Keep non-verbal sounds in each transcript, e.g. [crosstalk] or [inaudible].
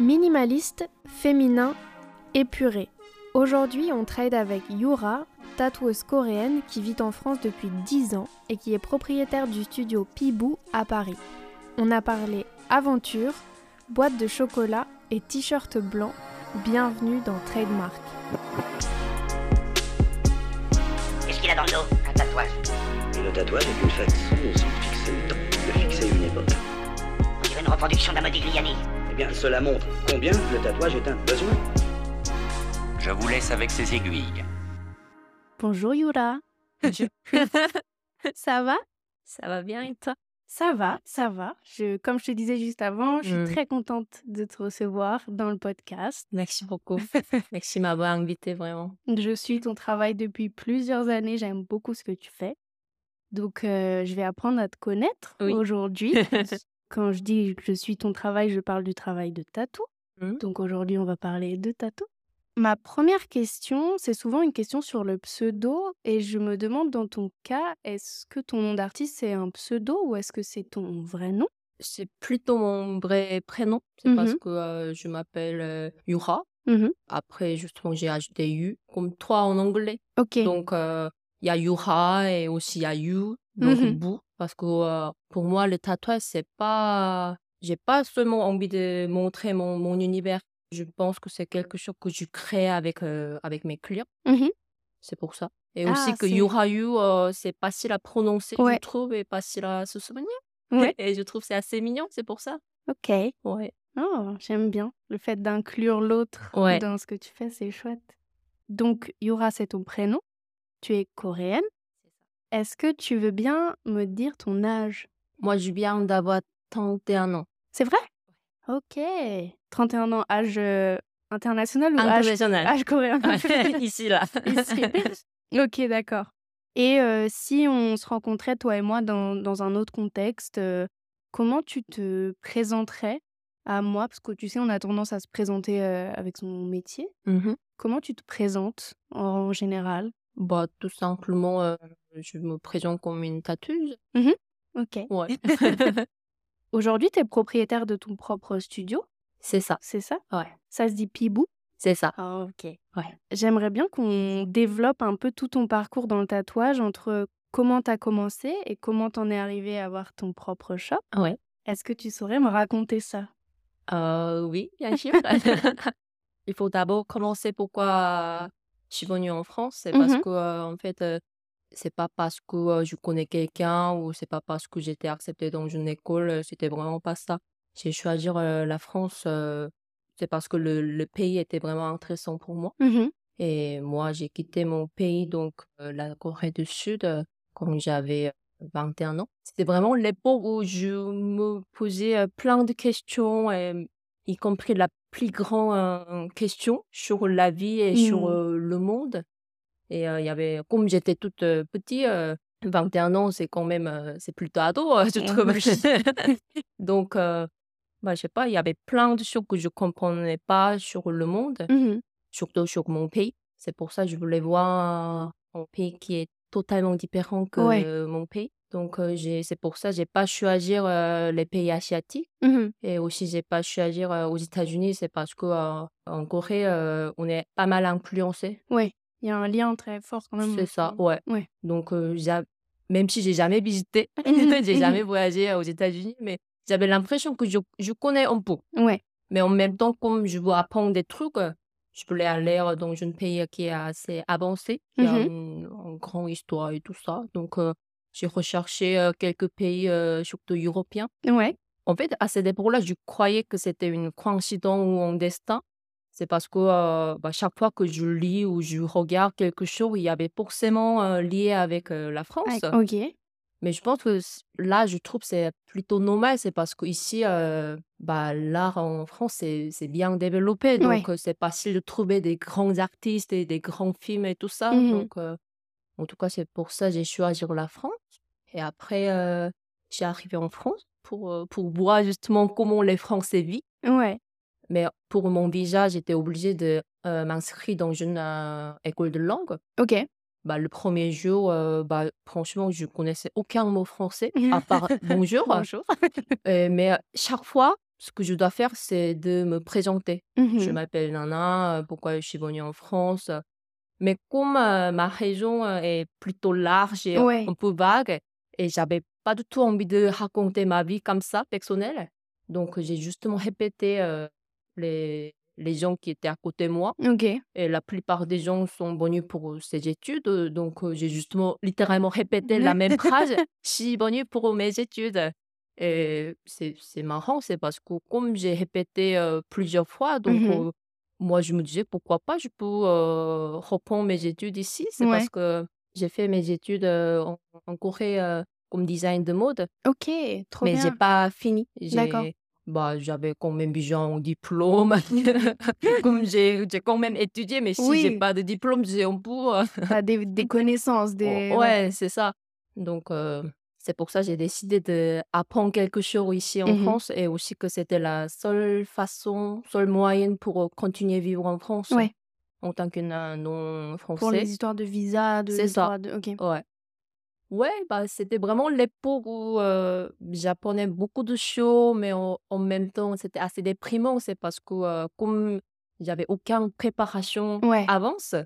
Minimaliste, féminin, épuré. Aujourd'hui, on trade avec Yura, tatoueuse coréenne qui vit en France depuis 10 ans et qui est propriétaire du studio Pibou à Paris. On a parlé aventure, boîte de chocolat et t-shirt blanc. Bienvenue dans Trademark. Qu'est-ce qu'il a dans le dos? Un tatouage. Le tatouage est une façon aussi de fixer le temps, de fixer une époque. On dirait une reproduction d'un Modigliani. Eh bien, cela montre combien le tatouage est un besoin. Je vous laisse avec ces aiguilles. Bonjour Yura. [laughs] ça va? Ça va bien et toi? Ça va, ça va. Je, comme je te disais juste avant, je suis Mm. très contente de te recevoir dans le podcast. Merci beaucoup. [laughs] Merci de m'avoir invité vraiment. Je suis ton travail depuis plusieurs années. J'aime beaucoup ce que tu fais. Donc, euh, je vais apprendre à te connaître Oui. aujourd'hui. [laughs] Quand je dis que je suis ton travail, je parle du travail de tatou. Mhm. Donc, aujourd'hui, on va parler de tatou. Ma première question, c'est souvent une question sur le pseudo. Et je me demande, dans ton cas, est-ce que ton nom d'artiste, c'est un pseudo ou est-ce que c'est ton vrai nom? C'est plutôt mon vrai prénom. C'est parce Mhm. que euh, je m'appelle euh, Yura. Mhm. Après, justement, j'ai ajouté U comme toi en anglais. Ok. Donc, euh, il y a Yura et aussi il y a You, donc. Bou. Parce que euh, pour moi, le tatouage, c'est pas. J'ai pas seulement envie de montrer mon, mon univers. Je pense que c'est quelque chose que je crée avec, euh, avec mes clients. Mhm. C'est pour ça. Et Ah, aussi que c'est- Yurayu, euh, c'est facile à prononcer, Ouais. je trouve, et facile à se souvenir. Ouais. Et je trouve que c'est assez mignon, c'est pour ça. Ok. Ouais. Oh, j'aime bien le fait d'inclure l'autre Ouais. dans ce que tu fais, c'est chouette. Donc, Yura, c'est ton prénom. Tu es coréenne. Est-ce que tu veux bien me dire ton âge? Moi, je viens d'avoir 31 ans. C'est vrai? Ok. 31 ans, âge euh, international ou âge, International. âge coréen? [laughs] [laughs] Ici, là. Ici. [laughs] Ok, d'accord. Et euh, si on se rencontrait, toi et moi, dans, dans un autre contexte, euh, comment tu te présenterais à moi? Parce que tu sais, on a tendance à se présenter euh, avec son métier. Mhm. Comment tu te présentes en général? Bah, tout simplement, euh, je me présente comme une tatoueuse. Ok. Ouais. [laughs] [laughs] Aujourd'hui, tu es propriétaire de ton propre studio, c'est ça. c'est ça? Ouais. Ça se dit Pibou? C'est ça. Ah, ok. Ouais. J'aimerais bien qu'on développe un peu tout ton parcours dans le tatouage entre comment tu as commencé et comment t'en es arrivé à avoir ton propre shop. Ouais. Est-ce que tu saurais me raconter ça? Euh, oui, bien sûr. [laughs] Il faut d'abord commencer pourquoi je suis venue en France. C'est parce Mhm. que, euh, en fait, euh, c'est pas parce que euh, je connais quelqu'un ou c'est pas parce que j'étais acceptée dans une école. C'était vraiment pas ça. J'ai choisi la France, c'est parce que le, le pays était vraiment intéressant pour moi. Mhm. Et moi, j'ai quitté mon pays, donc la Corée du Sud, quand j'avais euh, 21 ans. C'était vraiment l'époque où je me posais plein de questions, et, y compris la plus grande question sur la vie et sur Mm. euh, le monde. Et il y avait, comme j'étais toute petite, euh, 21 ans, c'est quand même, c'est plutôt ado, euh, je trouve. [laughs] donc, euh, bah, je sais pas, il y avait plein de choses que je comprenais pas sur le monde Mhm. surtout sur mon pays. C'est pour ça que je voulais voir un pays qui est totalement différent que Ouais. mon pays. Donc, c'est pour ça que j'ai pas choisi euh, les pays asiatiques. Mhm. Et aussi, j'ai pas choisi euh, aux États-Unis. C'est parce que euh, en Corée, on est pas mal influencé. Ouais, il y a un lien très fort quand même. C'est ça, ouais. Ouais. Donc, même si j'ai jamais visité, [laughs] [laughs] j'ai jamais voyagé aux États-Unis, mais j'avais l'impression que je, je connais un peu. Ouais. Mais en même temps, comme je veux apprendre des trucs, je voulais aller dans un pays qui est assez avancé, qui a Mhm. une, une grande histoire et tout ça. Donc, euh, j'ai recherché quelques pays, euh, surtout européens. Ouais. En fait, à cette époque-là, je croyais que c'était une coïncidence ou un destin. C'est parce que euh, bah, chaque fois que je lis ou je regarde quelque chose, il y avait forcément lié avec la France. Ah, Ok. Mais je pense que là, je trouve que c'est plutôt normal. C'est parce qu'ici, euh, bah, l'art en France, c'est bien développé. Donc, Ouais. c'est facile de trouver des grands artistes et des grands films et tout ça. Mhm. Donc, euh, en tout cas, c'est pour ça que j'ai choisi la France. Et après, euh, j'ai arrivé en France pour, pour voir justement comment les Français vivent. Ouais. Mais pour mon visa, j'étais obligée de m'inscrire dans une école de langue. Ok. Bah, le premier jour, euh, bah, franchement, je connaissais aucun mot français, à part [laughs] bonjour. Bonjour. [laughs] Euh, mais euh, chaque fois, ce que je dois faire, c'est de me présenter. Mmh Je m'appelle Nana, pourquoi je suis venue en France. Mais comme ma région est plutôt large et Ouais. un peu vague, et j'avais pas du tout envie de raconter ma vie comme ça, personnelle, donc j'ai justement répété les, les gens qui étaient à côté de moi. Et la plupart des gens sont venus pour ces études, donc j'ai justement littéralement répété la même phrase. [laughs] Je suis venue pour mes études. Et c'est c'est marrant, c'est parce que comme j'ai répété euh, plusieurs fois, donc Mmh euh, moi je me disais pourquoi pas, je peux euh, reprendre mes études ici. C'est Ouais. parce que j'ai fait mes études en, en Corée comme design de mode, OK, trop mais j'ai bien. pas fini. D'accord. J'ai bah, j'avais quand même déjà un diplôme. [laughs] Comme j'ai j'ai quand même étudié, mais si j'ai Oui. pas de diplôme, j'ai un peu. euh, Tu des des [laughs] connaissances, oh, des ouais. c'est ça. Donc, euh, c'est pour ça que j'ai décidé d'apprendre quelque chose ici en Mmh France et aussi que c'était la seule façon, seule moyenne pour euh, continuer à vivre en France Ouais, en tant que na- pour les histoires de visa, de C'est ça. de OK. Ouais. Ouais, bah, c'était vraiment l'époque où euh, j'apprenais beaucoup de choses, mais en, en même temps, c'était assez déprimant. C'est parce que euh, comme j'avais aucune préparation Ouais. avance,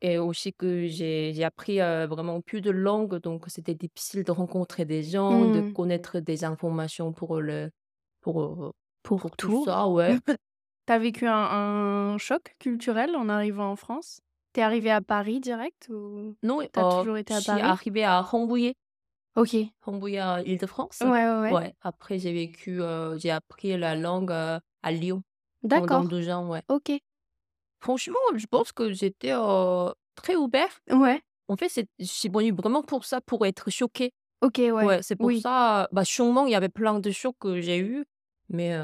et aussi que j'ai j'ai appris euh, vraiment plus de langues, donc c'était difficile de rencontrer des gens, de Mmh. connaître des informations pour le pour, euh, Pour pour tout tout? ça, ouais. [laughs] T'as vécu un un choc culturel en arrivant en France? T'es arrivé à Paris direct ou Non, t'as euh, toujours été je à suis Paris? arrivée à Rambouillet, OK. Rambouillet à Île-de-France. ouais, ouais. Ouais, après j'ai vécu, euh, j'ai appris la langue euh, à Lyon pendant D'accord. deux ans, ouais. OK. Franchement, je pense que j'étais euh, très ouvert. Ouais. En fait, c'est- je suis venue vraiment pour ça, pour être choquée. OK, ouais. Ouais, c'est pour Oui, ça, bah sûrement, il y avait plein de chocs que j'ai eu, mais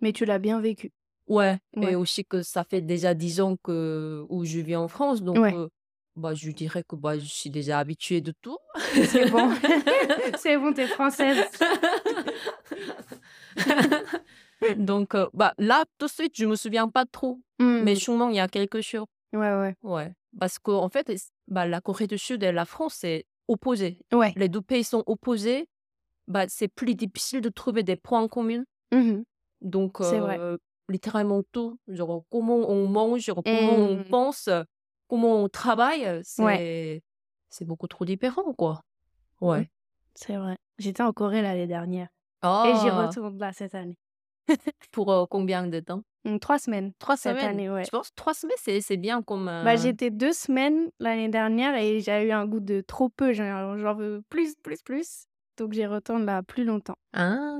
mais tu l'as bien vécu. Ouais, et Ouais. aussi que ça fait déjà dix ans que où je vis en France, donc Ouais. euh, bah je dirais que bah je suis déjà habituée de tout. C'est bon. [laughs] C'est bon, t'es française. [laughs] Donc euh, bah là tout de suite, je me souviens pas trop, mais Mmh. sûrement il y a quelque chose. Ouais, ouais. Ouais, parce qu'en fait, bah, la Corée du Sud et la France, c'est opposé. Ouais. Les deux pays sont opposés. Bah, c'est plus difficile de trouver des points communs. Mmh Donc, C'est vrai. Littéralement tout. Genre, comment on mange, genre, comment on Mmh. pense, comment on travaille, Ouais. c'est c'est beaucoup trop différent, quoi. Mmh. Ouais. C'est vrai. J'étais en Corée l'année dernière et j'y Ah, retourne là cette année. pour euh, combien de temps? Mmh, 3 semaines Trois cette semaines? année, ouais. Je pense trois semaines, c'est bien comme. Bah, euh, j'étais 2 semaines l'année dernière et j'ai eu un goût de trop peu. J'en veux plus, plus, plus. Donc j'y retourne là plus longtemps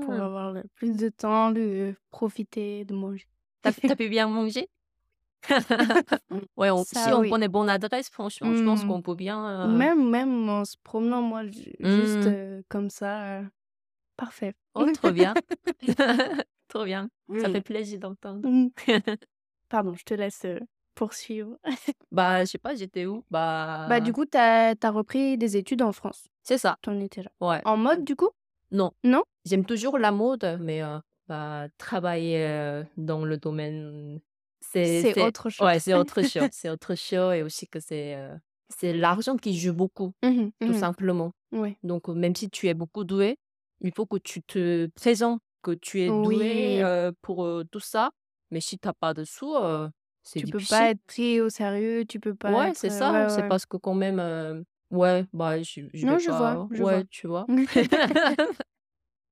pour Ah, avoir le plus de temps, de profiter, de manger. t'as t'as [laughs] pu bien manger? [laughs] Ouais, on- si on oui. prend des bonnes adresses, franchement, je pense Mmh. qu'on peut bien. euh, Même, même en se promenant, moi, ju- juste mmh. euh, comme ça, euh, parfait. Oh, trop [laughs] bien. Trop bien. Ça fait plaisir d'entendre. Mmh. Pardon, je te laisse poursuivre. [laughs] Bah, je sais pas, j'étais où? Bah, Bah, du coup, t'as as repris des études en France. c'est ça. T'en étais là. Ouais. En mode, du coup? Non. Non? J'aime toujours la mode, mais euh, bah, travailler euh, dans le domaine, c'est, autre chose. ouais, c'est autre chose. [laughs] C'est autre chose et aussi que c'est, euh, c'est l'argent qui joue beaucoup, Mhm, tout mhm. simplement. Ouais. Donc, euh, même si tu es beaucoup doué, il faut que tu te présentes que tu es doué euh, pour euh, tout ça. Mais si tu n'as pas de sous, euh, c'est Tu peux difficile. pas être pris au sérieux, tu peux pas Ouais, être. c'est ça. ouais, C'est ouais. parce que quand même, euh, ouais, bah, je, je Non, vais je pas. vois, je ouais, vois. tu vois. [laughs] [laughs]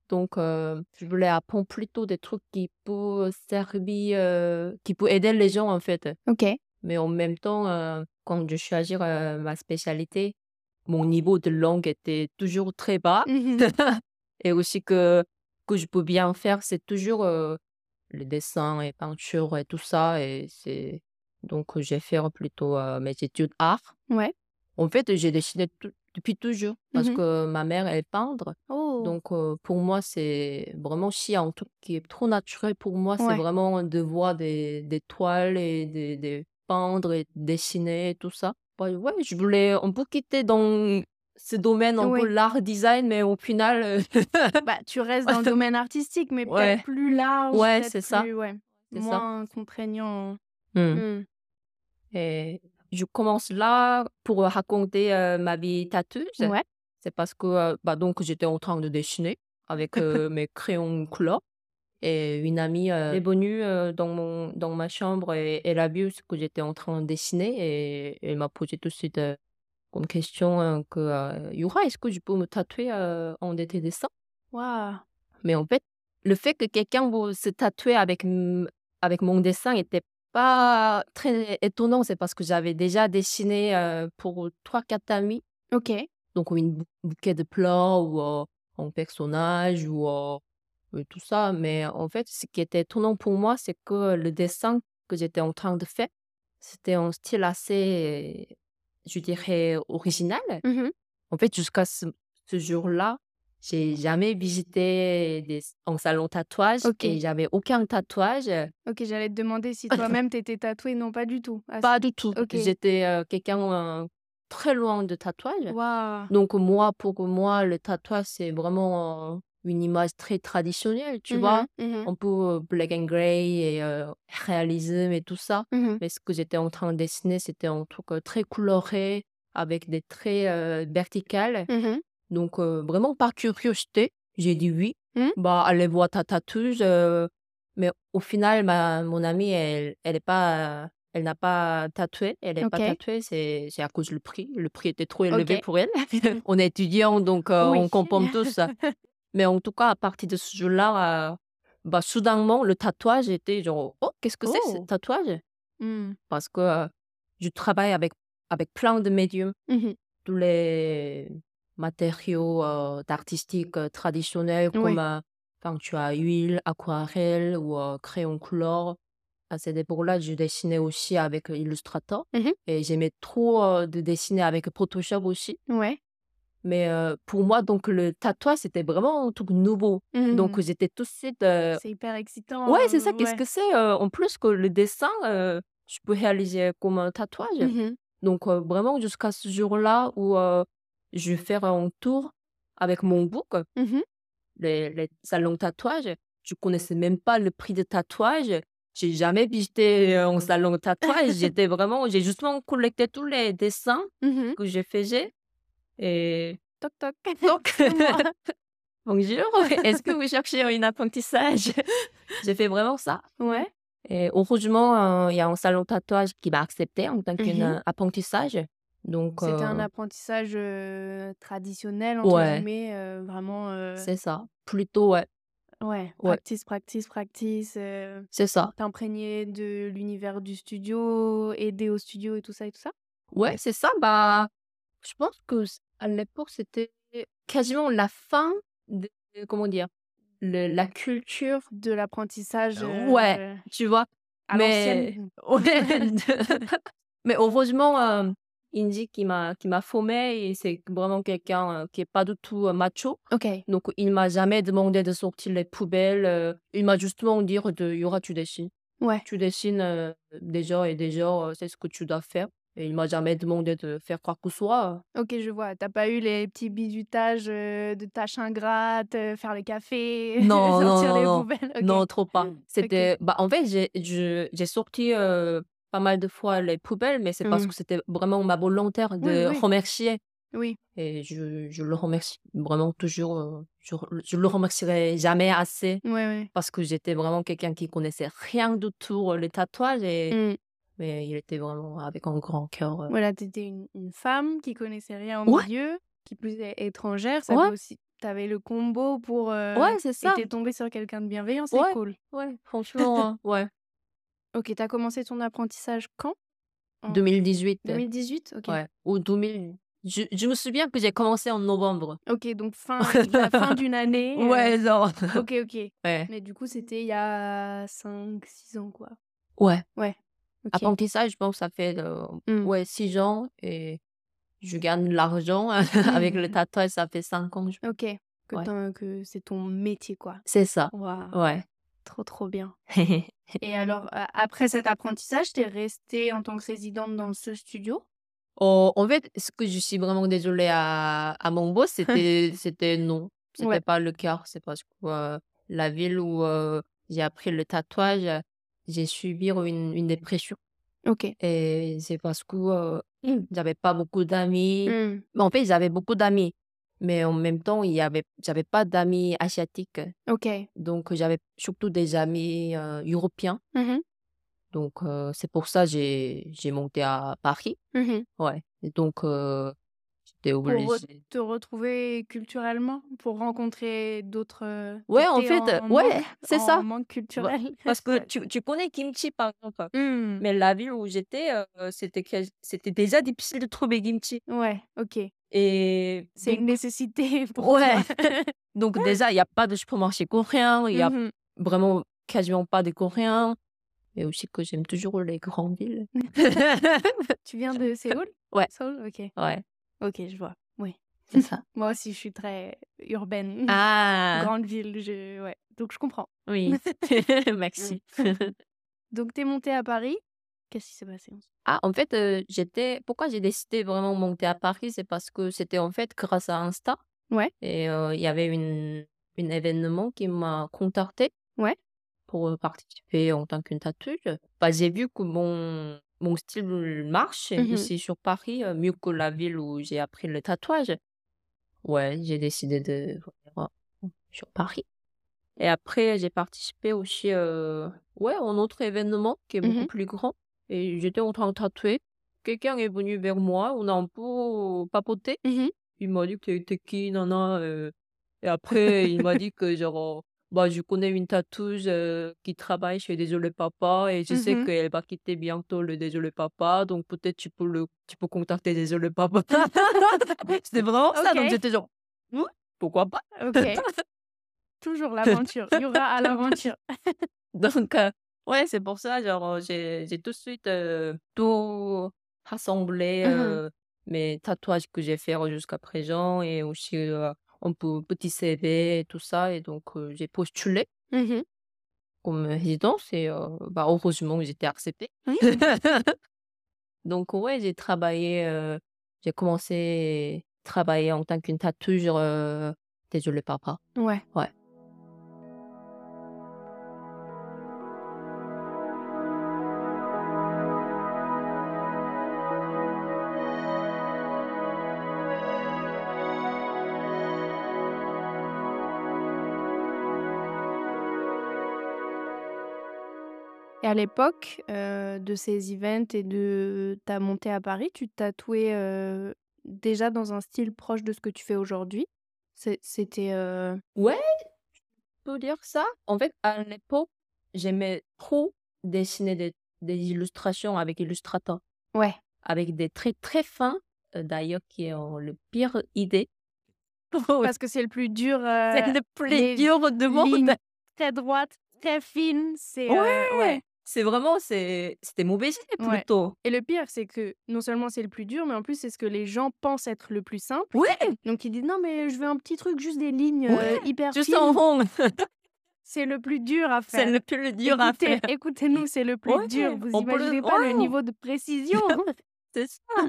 Donc, euh, je voulais apprendre plutôt des trucs qui peuvent servir, euh, qui peuvent aider les gens, en fait. Ok. Mais en même temps, quand je choisis ma spécialité, mon niveau de langue était toujours très bas. Mhm. [laughs] Et aussi que, que je peux bien faire, c'est toujours les dessins et peintures et tout ça. Et c'est... Donc, j'ai fait plutôt euh, mes études art. Ouais. En fait, j'ai dessiné tout- depuis toujours parce Mhm. que ma mère est peintre. Oh. Donc, euh, pour moi, c'est vraiment si un truc qui est trop naturel pour moi, c'est vraiment de voir des, des toiles et de, de peindre et dessiner et tout ça. Ouais, je voulais un peu quitter dans ce domaine, un peu Ouais. l'art design, mais au final, euh, Bah, tu [laughs] restes dans le domaine artistique, mais Ouais. peut-être plus large, Ouais, c'est ça. ouais, ça. moins contraignant. Hmm. Mm. Et je commence là pour raconter euh, ma vie tatoueuse. Ouais. C'est parce que euh, bah, donc j'étais en train de dessiner avec euh, [laughs] mes crayons couleur. Et une amie est venue dans, mon, dans ma chambre et elle a vu ce que j'étais en train de dessiner et elle m'a posé tout de suite comme question euh, que Yura, est-ce que je peux me tatouer en dessins? Waouh. Mais en fait, le fait que quelqu'un se tatouer avec, avec mon dessin n'était pas très étonnant. C'est parce que j'avais déjà dessiné euh, pour trois, quatre amis. Ok. Donc, une bou- bouquet de plats ou euh, un personnage ou euh, tout ça. Mais en fait, ce qui était étonnant pour moi, c'est que le dessin que j'étais en train de faire, c'était un style assez, je dirais, original. Mhm. En fait, jusqu'à ce, ce jour-là, j'ai jamais visité des, un salon tatouage et j'avais aucun tatouage. Ok, j'allais te demander si [laughs] toi-même t'étais tatouée. Non, pas du tout. Ah, Pas du tout. ok. J'étais euh, quelqu'un euh, très loin de tatouage. Donc moi, pour moi, le tatouage, c'est vraiment euh, une image très traditionnelle, tu vois? Mhm, mhm, Un peu black and gray et euh, réalisme et tout ça. mhm. Mais ce que j'étais en train de dessiner, c'était un truc très coloré, avec des traits euh, verticales. Mhm. Donc, euh, vraiment par curiosité, j'ai dit oui. Bah, allez voir ta tatoueuse. euh, mais au final, ma, mon amie, elle, elle est pas, elle n'a pas tatoué. Elle n'est pas tatouée. C'est, à cause du prix. Le prix était trop élevé pour elle. [laughs] On est étudiant, donc euh, Oui. on comprend tous. [laughs] Mais en tout cas, à partir de ce jour-là, euh, bah, soudainement, le tatouage était genre, oh, qu'est-ce que c'est ce Oh. tatouage? Mm. Parce que euh, je travaille avec, avec plein de médiums Mhm. tous les matériaux euh, artistiques traditionnels Oui. comme euh, peinture à huile, aquarelle ou crayon couleur. À cette époque-là, je dessinais aussi avec Illustrator Mhm. et j'aimais trop de dessiner avec Photoshop aussi. Ouais. Mais euh, pour moi, donc le tatouage, c'était vraiment un truc nouveau. Donc Mhm. j'étais tout de suite... euh, C'est hyper excitant. Ouais, c'est ça. euh, Qu'est-ce ouais. que c'est euh, En plus que le dessin, je peux réaliser comme un tatouage. Mhm. Donc, vraiment, jusqu'à ce jour-là où je vais faire un tour avec mon book, Mhm. les, les salons de tatouage, je connaissais même pas le prix de tatouage. J'ai jamais visité un salon de tatouage. [laughs] J'étais vraiment, j'ai justement collecté tous les dessins Mhm. que je faisais. Et Toc toc. [laughs] moi. [laughs] bonjour, [laughs] est-ce que vous cherchez un apprentissage? J'ai fait vraiment ça. Ouais. Et heureusement, euh, il y a un salon tatouage qui m'a accepté en tant Mhm. qu'apprentissage. Donc, C'était un euh, apprentissage euh, traditionnel, entre Ouais. guillemets, euh, vraiment. euh, c'est ça. Plutôt, ouais. Ouais, Ouais. practice, practice, practice. euh, C'est ça. T'imprégner de l'univers du studio, aider au studio et tout ça et tout ça? Ouais, c'est ça. Bah, je pense que à l'époque, c'était quasiment la fin de, comment dire, le- la culture, De l'apprentissage Euh, ouais. euh, tu vois. à mais, [laughs] mais heureusement, euh, Indy qui m'a qui m'a formé et c'est vraiment quelqu'un euh, qui est pas du tout euh, macho. Ok. Donc, il m'a jamais demandé de sortir les poubelles. il m'a justement dit de Yura, tu dessines. Ouais. Tu dessines déjà et déjà, c'est ce que tu dois faire. Et il m'a jamais demandé de faire quoi que ce soit. Ok, je vois. T'as pas eu les petits bisutages euh, de tâches ingrates, faire les cafés, [laughs] Non, non, sortir non, les non. poubelles? Non, trop pas. Ok. C'était, bah, en fait, j'ai, sorti euh, pas mal de fois les poubelles, mais c'est parce Mhm. que c'était vraiment ma volontaire de Oui, oui. remercier. Oui. Et je, je le remercie vraiment toujours. euh, je, je le remercierai jamais assez Ouais, ouais. parce que j'étais vraiment quelqu'un qui connaissait rien du tout les tatouages et Mm. Mais il était vraiment avec un grand cœur. euh. Voilà, t'étais une, une femme qui connaissait rien au Ouais. milieu, qui plus est étrangère. Ça Ouais. aussi. T'avais le combo pour. euh, Ouais, c'est Et ça. t'es tombée sur quelqu'un de bienveillant, c'est Ouais. cool. Ouais, [laughs] franchement, ouais. Ok, t'as commencé ton apprentissage quand? En 2018. 2018 Ok. Ouais. Ou 2000. Je, je me souviens que j'ai commencé en novembre. Ok, donc fin, [laughs] la fin d'une année. euh, Ouais, non. Ok, ok. Ouais. Mais du coup, c'était il y a 5-6 ans, quoi. Ouais. Apprentissage, je pense que ça fait euh, Mm. ouais, 6 ans et je gagne de l'argent [laughs] avec le tatouage, ça fait 5 ans. je- Ok. Que, Ouais. que c'est ton métier, quoi. C'est ça. Ouais. Trop, trop bien. [laughs] Et alors, après cet apprentissage, t'es restée en tant que résidente dans ce studio? Oh, en fait, ce que je suis vraiment désolée à, à mon boss, [laughs] c'était, c'était non. C'était Ouais. pas le cas. C'est parce que euh, la ville où euh, j'ai appris le tatouage, j'ai subi une, une dépression. Ok. Et c'est parce que euh, j'avais pas beaucoup d'amis. Mm. Mais en fait, j'avais beaucoup d'amis. Mais en même temps, il y avait, j'avais pas d'amis asiatiques. Ok. Donc, j'avais surtout des amis euh, européens. Mhm, Donc, euh, c'est pour ça que j'ai, j'ai monté à Paris. mhm. Ouais. Et donc, euh, j'étais Pour re- te retrouver culturellement, pour rencontrer d'autres. Ouais, en fait, en ouais, c'est ça. manque culturel. [laughs] Parce que tu, tu connais kimchi, par exemple. Hmm, Mais la ville où j'étais, euh, c'était, déjà difficile de trouver kimchi. Ouais, ok. Et C'est une nécessité [laughs] pour Ouais. [laughs] donc déjà, il n'y a pas de supermarché coréen, il n'y a Mhm. vraiment quasiment pas de coréens. Et aussi que j'aime toujours les grandes villes. Tu viens de Séoul? Ouais. Séoul, ok. Ouais, Ok, je vois. Oui. c'est ça. Moi aussi, je suis très urbaine. Ah, Grande ville, je... ouais. Donc, je comprends. oui. [laughs] [laughs] Merci. [laughs] Donc, t'es montée à Paris. Qu'est-ce qui s'est passé ensuite? Ah, en fait, euh, j'étais. Pourquoi j'ai décidé vraiment de monter à Paris, c'est parce que c'était en fait grâce à Insta. Ouais. Et euh, il y avait une, un événement qui m'a contacté. Ouais. Pour euh, participer en tant qu'une tatoueuse. Bah, j'ai vu que mon, mon style marche ici sur Paris, mieux que la ville où j'ai appris le tatouage. Ouais, j'ai décidé de venir sur Paris. Et après, j'ai participé aussi euh, ouais, à un autre événement qui est beaucoup Mhm. plus grand. Et j'étais en train de tatouer. Quelqu'un est venu vers moi, on a un peu papoté. Mhm. Il m'a dit que t'es qui, nana. euh. Et après, il m'a dit que genre, bah, je connais une tatoueuse euh, qui travaille chez Désolé Papa et je sais Mhm. qu'elle va quitter bientôt le Désolé Papa, donc peut-être tu peux le, tu peux contacter Désolé Papa. [laughs] C'était vraiment ça, donc j'étais genre, pourquoi pas? [laughs] Toujours l'aventure. Il y aura à l'aventure. [laughs] Donc, euh, ouais, c'est pour ça, genre, j'ai, tout de suite euh, tout rassemblé, euh, mes tatouages que j'ai fait jusqu'à présent et aussi un peu petit CV et tout ça. Et donc, euh, j'ai postulé Mhm. comme résidence et euh, bah, heureusement, j'étais acceptée. [laughs] Donc, ouais, j'ai travaillé, euh, j'ai commencé à travailler en tant qu'une tatoueuse, désolé papa. Ouais. Ouais. Et à l'époque euh, de ces events et de ta montée à Paris, tu tatouais euh, déjà dans un style proche de ce que tu fais aujourd'hui? C'était. euh, Ouais, je peux dire ça? En fait, à l'époque, j'aimais trop dessiner des, des illustrations avec Illustrator, Ouais. avec des traits très fins, euh, d'ailleurs, qui euh, le pire idée. [laughs] Parce que c'est le plus dur. C'est le plus dur de monde. très droite, très fine. C'est. euh, Ouais. C'est vraiment, c'est, c'était mauvais idée Ouais. plutôt. Et le pire, c'est que non seulement c'est le plus dur, mais en plus, c'est ce que les gens pensent être le plus simple. Ouais, Donc, ils disent non, mais je veux un petit truc, juste des lignes euh, Ouais, hyper juste en rond. C'est le plus dur à [laughs] faire. C'est le plus dur à Écoutez- faire. Écoutez-nous, c'est le plus Ouais, dur. Vous on le- imaginez pas le niveau de précision. [laughs] C'est ça.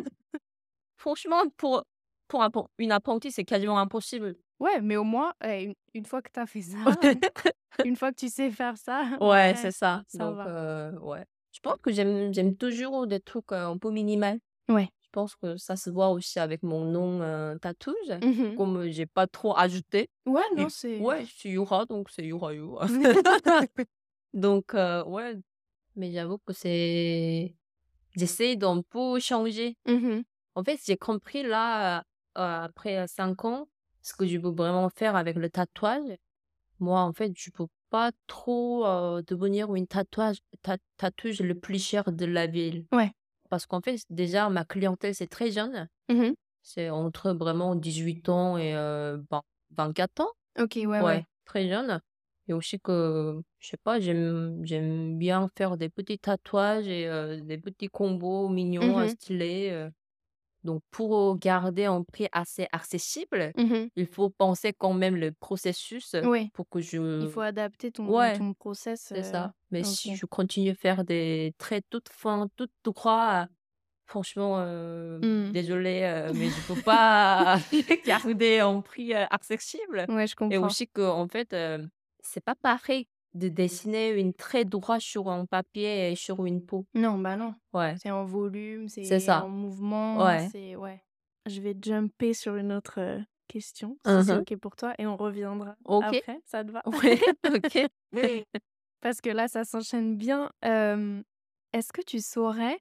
Franchement, pour, pour un- pour une apprentie, c'est quasiment impossible. Ouais, mais au moins, eh, une, une fois que tu as fait ça, [laughs] [laughs] une fois que tu sais faire ça, [laughs] Ouais, c'est ça. ça Donc, va. euh, ouais. Je pense que j'aime, j'aime toujours des trucs euh, un peu minimales. Ouais. Je pense que ça se voit aussi avec mon nom euh, tatouage. Mhm. Comme euh, j'ai pas trop ajouté. Ouais, Et- non, c'est. Ouais, c'est Yura, donc c'est Yura Yura. donc, euh, ouais. Mais j'avoue que c'est. J'essaie d'un peu changer. Mhm. En fait, j'ai compris là, euh, après 5 ans, ce que je veux vraiment faire avec le tatouage. Moi, en fait, je peux pas trop euh, devenir une tatouage, ta- le plus cher de la ville. Ouais. Parce qu'en fait, déjà, ma clientèle, c'est très jeune. Mhm. C'est entre vraiment 18 ans et euh, ben, 24 ans. Ok, ouais, ouais. Ouais, très jeune. Et aussi que, je sais pas, j'aime, bien faire des petits tatouages et euh, des petits combos mignons, Mhm. stylés. Donc, pour garder un prix assez accessible, Mhm. il faut penser quand même le processus Ouais. pour que je... Il faut adapter ton, Ouais. ton process. C'est euh, ça. Mais si je continue à faire des traits toutes fins, toutes droits, franchement, euh, Mm. désolé, euh, mais je peux [laughs] pas [laughs] garder un prix accessible. Ouais, je Et comprends. aussi que, en fait, c'est pas pareil de dessiner une trait droit sur un papier et sur une peau. Non, bah non. Ouais. C'est en volume, c'est en mouvement. Ouais. C'est ouais. Je vais jumper sur une autre euh, question, si c'est Mmh OK pour toi, et on reviendra OK. après, ça te va? Ouais, [laughs] [laughs] OK. [laughs] Parce que là, ça s'enchaîne bien. Est-ce que tu saurais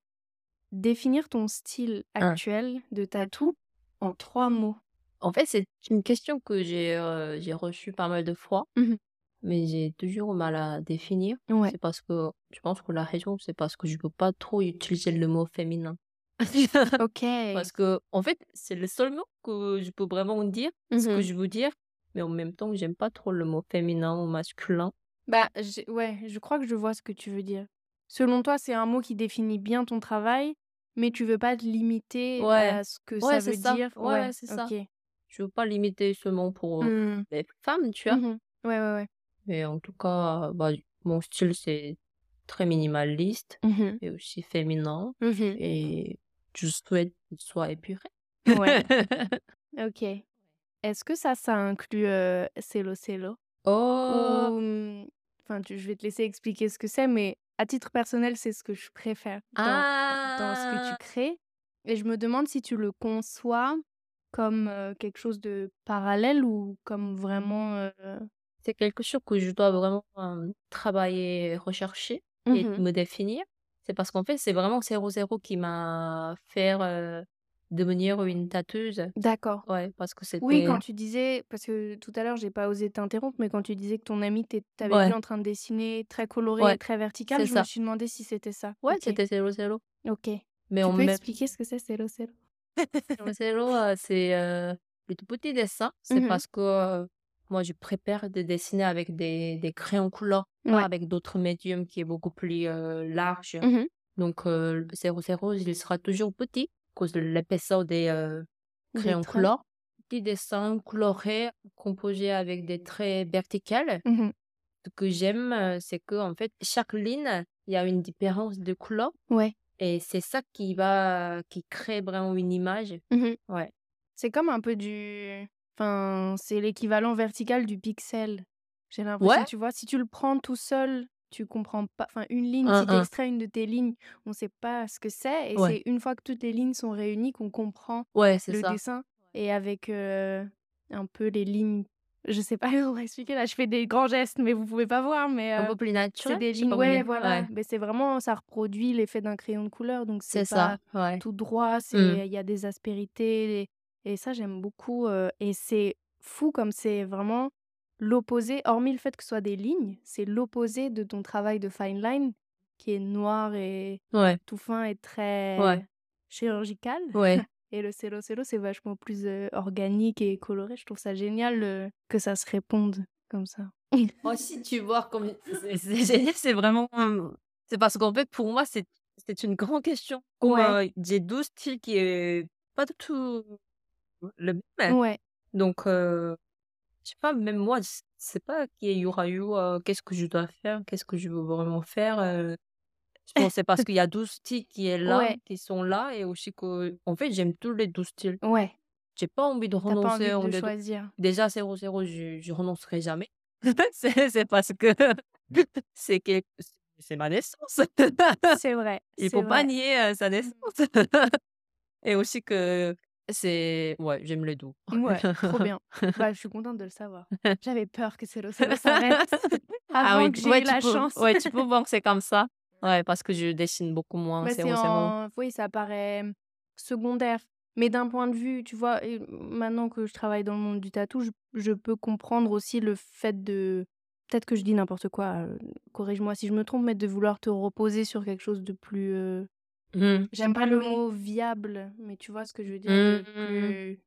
définir ton style actuel de tatou en 3 mots? En fait, c'est une question que j'ai, j'ai reçue pas mal de fois, Mmh mais j'ai toujours mal à définir. Ouais. C'est parce que je pense que la raison, c'est parce que je peux pas trop utiliser le mot féminin. [laughs] OK. Parce que en fait, c'est le seul mot que je peux vraiment dire ce que Mmh je veux dire, mais en même temps, j'aime pas trop le mot féminin ou masculin. Bah, ouais, je crois que je vois ce que tu veux dire. Selon toi, c'est un mot qui définit bien ton travail, mais tu veux pas te limiter Ouais. à ce que Ouais, ça veut ça. dire? Ouais, c'est ça. Je veux pas limiter seulement pour Mmh. les femmes, tu vois. Mmh Ouais, ouais, ouais. Mais en tout cas, bah, mon style, c'est très minimaliste Mmh et aussi féminin. Mmh Et je souhaite qu'il soit épuré. Ouais. [laughs] OK. Est-ce que ça, ça inclut, heu, Cello Cello? Oh! Enfin, tu je vais te laisser expliquer ce que c'est, mais à titre personnel, c'est ce que je préfère dans dans ce que tu Ah! crées et je me demande si tu le conçois comme, heu, quelque chose de parallèle ou comme vraiment, heu C'est quelque chose que je dois vraiment, travailler, rechercher et Mmh me définir. C'est parce qu'en fait, c'est vraiment 00 qui m'a fait, devenir une tatoueuse. D'accord. Ouais, parce que Oui, c'était quand tu disais parce que tout à l'heure, j'ai pas osé t'interrompre, mais quand tu disais que ton amie t'é t'avait Ouais. vu en train de dessiner très coloré Ouais, et très vertical, c'est je me suis demandé si c'était ça. Ouais, OK. c'était 00. OK. Mais Tu en peux même expliquer ce que c'est Cello Cello? 00, heu, c'est, heu, le tout petit dessin. C'est Mmh parce que, moi, je préfère de dessiner avec des des crayons couleur, pas Ouais. avec d'autres médiums qui est beaucoup plus, heu, large. Mmh Donc, heu, le 00, il sera toujours petit à cause de l'épaisseur des, crayons traits. couleur. Petit dessin coloré, composé avec des traits verticales. Mmh Ce que j'aime, c'est qu'en fait, chaque ligne, il y a une différence de couleur Ouais. et c'est ça qui va qui crée vraiment une image. Mmh Ouais. C'est comme un peu du enfin, c'est l'équivalent vertical du pixel. J'ai l'impression, Ouais. tu vois? Si tu le prends tout seul, tu comprends pas enfin, une ligne, Hein, si tu hein. extrais une de tes lignes, on sait pas ce que c'est et Ouais. c'est une fois que toutes les lignes sont réunies qu'on comprend Ouais, c'est le ça. dessin et avec, un peu les lignes je sais pas [laughs] comment expliquer là, je fais des grands gestes, mais vous pouvez pas voir, mais Un peu plus c'est naturel? des Je sais lignes ouais, voilà, Ouais. mais c'est vraiment ça reproduit l'effet d'un crayon de couleur, donc c'est C'est pas ça, ouais. tout droit, Mmh. c'est il y a des aspérités et ça j'aime beaucoup, et c'est fou comme c'est vraiment l'opposé, hormis le fait que ce soit des lignes, c'est l'opposé de ton travail de fine line qui est noir et Ouais. tout fin et Ouais. très chirurgical Ouais. [laughs] et le Cello Cello, c'est vachement plus, organique et coloré. Je trouve ça génial, que ça se réponde comme ça. [laughs] Aussi, tu vois, comme c'est c'est génial, c'est vraiment, c'est parce qu'en fait, pour moi, c'est c'est une grande question. Comme, Ouais. heu, j'ai 2 styles qui est pas du tout le même. Ouais. Donc, heu, je sais pas, même moi, je sais pas qui est Yurayu, heu, qu'est-ce que je dois faire? Qu'est-ce que je veux vraiment faire? Heu, je pense c'est parce [laughs] qu'il y a 12 styles qui est là, Ouais. qui sont là et aussi qu'en fait, j'aime tous les 12 styles. Ouais. J'ai pas envie de pas envie renoncer en de des choisir. déjà 00, je je renoncerai jamais. [laughs] C'est parce que [laughs] c'est quelque c'est ma naissance. C'est vrai, Il faut pas nier, heu, sa naissance. Et aussi que c'est ouais, j'aime les 2. [laughs] Ouais, trop bien. Bah, je suis contente de le savoir. J'avais peur que Cello Cello s'arrête Ah avant oui, que j'ai ouais, la peux chance. ouais, tu [laughs] peux voir que c'est comme ça. Ouais, parce que je dessine beaucoup moins Bah, c'est 00. en oui, ça paraît, secondaire. Mais d'un point de vue, tu vois, et maintenant que je travaille dans le monde du tatou, je je peux comprendre aussi le fait de peut-être que je dis n'importe quoi, heu, corrige-moi si je me trompe, mais de vouloir te reposer sur quelque chose de plus, heu, Mmh. j'aime pas le mot viable, mais tu vois ce que je veux dire? De Mmh. plus,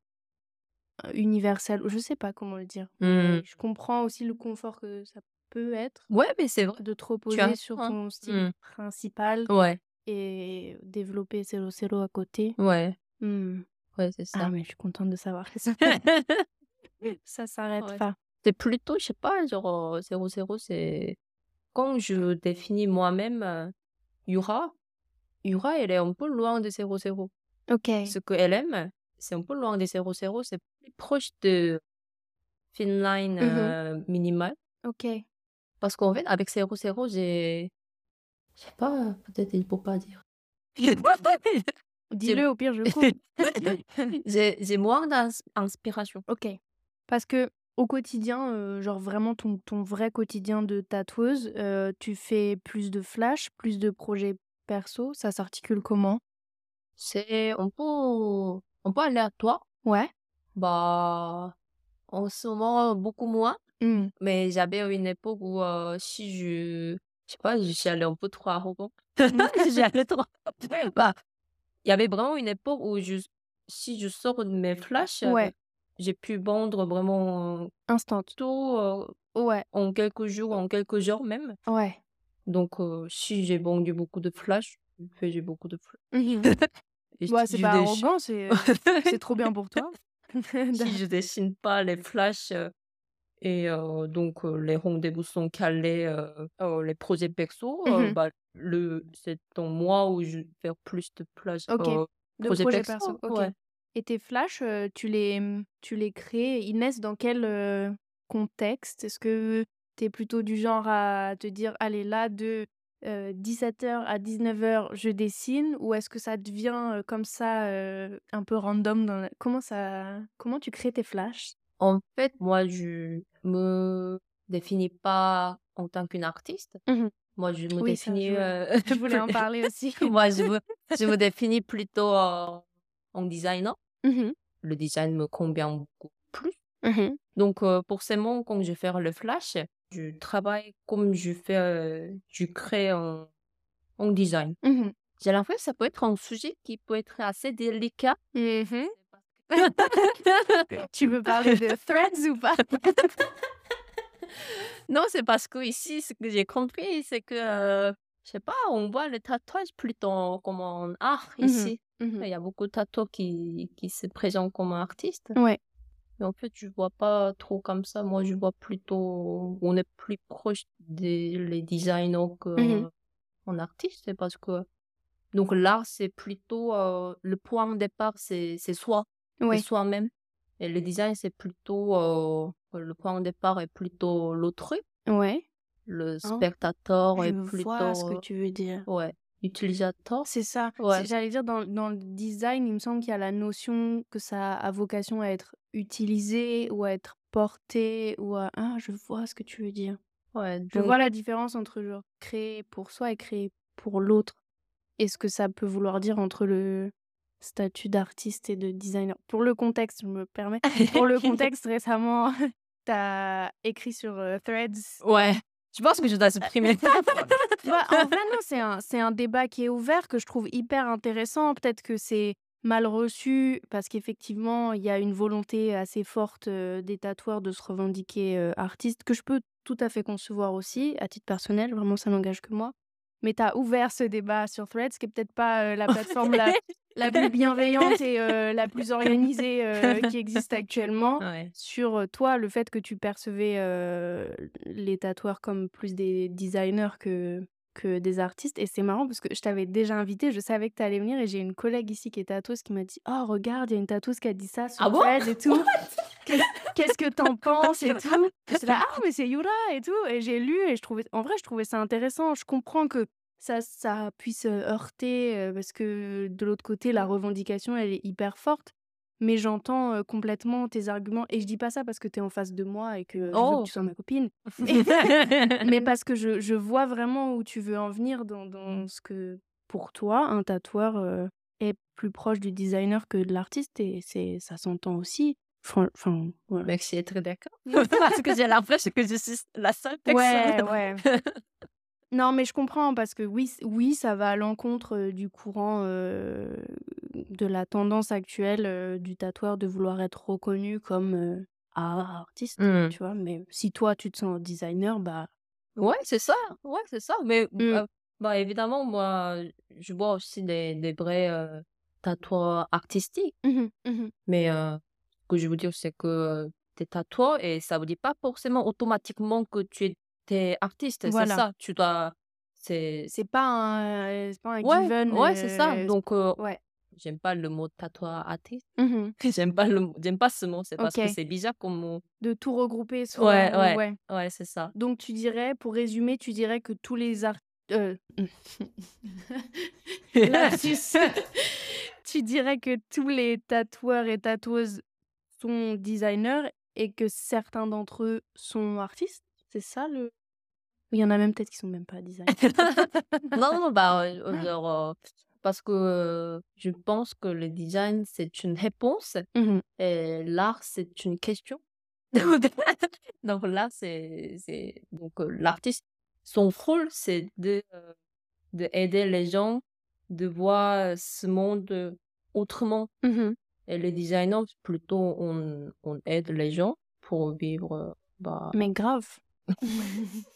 heu, universel, je sais pas comment le dire. Mmh. Je comprends aussi le confort que ça peut être Ouais, mais c'est vrai. de reposer raison, sur hein. ton style Mmh. principal Ouais, et développer Cello Cello à côté. ouais, Mmh. ouais, c'est Ah ça. mais je suis contente de savoir que ça [laughs] ça s'arrête Ouais. pas. C'est plutôt, je sais pas, genre, heu, 00, c'est quand je définis moi-même, heu, Yura, Yura, elle est un peu loin de 00. OK. Ce qu'elle aime, c'est un peu loin de 00, c'est plus proche de fine line, Mmh heu, minimal. OK. Parce qu'en fait, avec 00, j'ai je sais pas, peut-être il faut pas dire. Dis-le, au pire, je coupe. [laughs] j'ai j'ai moins d'inspiration. Ok. Parce que au quotidien, euh, genre vraiment ton, ton vrai quotidien de tatoueuse, euh, tu fais plus de flash, plus de projets perso, ça s'articule comment? C'est un peu, un peu aléatoire. Ouais. Bah, en ce moment, beaucoup moins. Mmh. Mais j'avais une époque où euh, si je, je sais pas, je suis allée un peu trop arrogant. J'y allais trop. Bah, il y avait vraiment une époque où je, si je sors de mes flashs, Ouais. j'ai pu vendre vraiment Instant. tout euh, Ouais. en quelques jours, en quelques heures même. Ouais. Donc, euh, si j'ai vendu beaucoup de flashs, faisais beaucoup de flashs. [laughs] Ouais, si c'est je pas déch- arrogant, c'est [laughs] c'est trop bien pour toi. [laughs] si je dessine pas les flashs et euh, donc les rendez-vous sont calés, euh, euh, les projets perso, Mhm. bah, le, c'est dans moi où je vais faire plus de flashs. Ok. De projet projet perso, perso. Ok. ouais. Et tes flashs, tu les, mmh, tu les crées, ils naissent dans quel contexte? Est-ce que tu es plutôt du genre à te dire, allez, là, de 17h à 19h, je dessine, ou est-ce que ça devient euh, comme ça, euh, un peu random dans la- Comment ça... Comment tu crées tes flashs? En fait, moi, je me définis pas en tant qu'une artiste. Mhm. Moi, je me Oui, ça, définis. je, euh, je voulais en [laughs] parler aussi. [laughs] moi, je me, je me définis plutôt euh, en designer. Mhm. Le design me convient beaucoup plus. Mhm. Donc, euh, forcément, quand je fais le flash, je travaille comme je fais, euh, je crée en, en design. Mhm. J'ai l'impression que ça peut être un sujet qui peut être assez délicat. Mhm. [laughs] [laughs] Tu veux parler de threads ou pas? [laughs] Non, c'est parce que ici, ce que j'ai compris, c'est que, euh, je sais pas, on voit le tatouage plutôt comme un art Mhm. ici. Il y a beaucoup de tatoueurs qui, qui se présentent comme artistes. Ouais. Mais en fait, je vois pas trop comme ça. Moi, je vois plutôt, on est plus proche des les designers que Mhm. en artiste, c'est parce que donc l'art c'est plutôt euh, le point de départ, c'est soi, c'est Ouais. soi-même. Et le design c'est plutôt euh, le point de départ est plutôt l'autrui, Ouais. le Hein? spectateur est Je plutôt vois ce que tu veux dire. ouais, utilisateur. C'est ça. Ouais. J'allais dire, dans, dans le design, il me semble qu'il y a la notion que ça a vocation à être utilisé ou à être porté ou à... Ah, je vois ce que tu veux dire. Ouais, Je vois la différence entre genre créer pour soi et créer pour l'autre. Et ce que ça peut vouloir dire entre le statut d'artiste et de designer. Pour le contexte, je me permets. Pour le [laughs] contexte, récemment, [laughs] t'as écrit sur euh, Threads ouais, je pense que je dois supprimer. [laughs] Bah, en vrai, non, c'est un, c'est un débat qui est ouvert que je trouve hyper intéressant. Peut-être que c'est mal reçu parce qu'effectivement, il y a une volonté assez forte euh, des tatoueurs de se revendiquer euh, artistes, que je peux tout à fait concevoir aussi, à titre personnel, vraiment, ça n'engage que moi. Mais tu as ouvert ce débat sur Threads, qui est peut-être pas euh, la [laughs] plateforme la, la plus bienveillante et euh, la plus organisée euh, [laughs] qui existe actuellement ouais. sur euh, toi, le fait que tu percevais euh, les tatoueurs comme plus des designers que, que des artistes. Et c'est marrant parce que je t'avais déjà invité, je savais que tu allais venir et j'ai une collègue ici qui est tatoueuse qui m'a dit Oh, regarde, il y a une tatoueuse qui a dit ça sur Ah bon? Et tout. Qu'est- Qu'est-ce que t'en [laughs] penses et tout? là, ah, mais c'est Yura et tout. Et j'ai lu et je trouvais, en vrai, je trouvais ça intéressant. Je comprends que ça, ça puisse heurter euh, parce que de l'autre côté, la revendication, elle est hyper forte. Mais j'entends euh, complètement tes arguments. Et je dis pas ça parce que tu es en face de moi et que je veux Oh. que tu sois ma copine. [laughs] mais parce que je, je vois vraiment où tu veux en venir dans, dans ce que, pour toi, un tatoueur euh, est plus proche du designer que de l'artiste. Et c'est, ça s'entend aussi. Enfin, voilà. Merci d'être d'accord. [laughs] Parce que j'ai l'impression que je suis la seule personne. Ouais, ouais. [laughs] Non, mais je comprends parce que oui, c- oui, ça va à l'encontre euh, du courant euh, de la tendance actuelle euh, du tatoueur de vouloir être reconnu comme euh, artiste, Mm. tu vois. Mais si toi, tu te sens designer, bah. Ouais, c'est ça. Ouais, c'est ça. Mais Mm. euh, bah, évidemment, moi, je vois aussi des, des vrais euh, tatoueurs artistiques. Mhm, mhm. Mais euh, ce que je veux dire, c'est que tu es tatoueur et ça veut dire pas forcément automatiquement que tu es t'es artiste. C'est Voilà. ça. Tu dois. C'est. C'est pas un, euh, c'est pas un Ouais, given. ouais, c'est ça. euh, Donc, euh, ouais. j'aime pas le mot tatoueur artiste. Mhm. [laughs] J'aime pas, le... j'aime pas ce mot. C'est parce que c'est bizarre comme mot. De tout regrouper sous Ouais, un- ouais. Ouais, c'est ça. Donc tu dirais, pour résumer, tu dirais que tous les artistes... [laughs] [laughs] tu tu dirais que tous les tatoueurs et tatoueuses sont designers et que certains d'entre eux sont artistes? C'est ça le. Il y en a même peut-être qui sont même pas designers. [laughs] Non, non, bah, [laughs] euh, genre, euh, parce que euh, je pense que le design, c'est une réponse Mhm. et l'art, c'est une question. [laughs] Donc là, c'est, donc euh, l'artiste, son rôle, c'est de, euh, de aider les gens de voir ce monde autrement. Mhm. Et les designers, plutôt, on, on aide les gens pour vivre, euh, bah, Mais grave.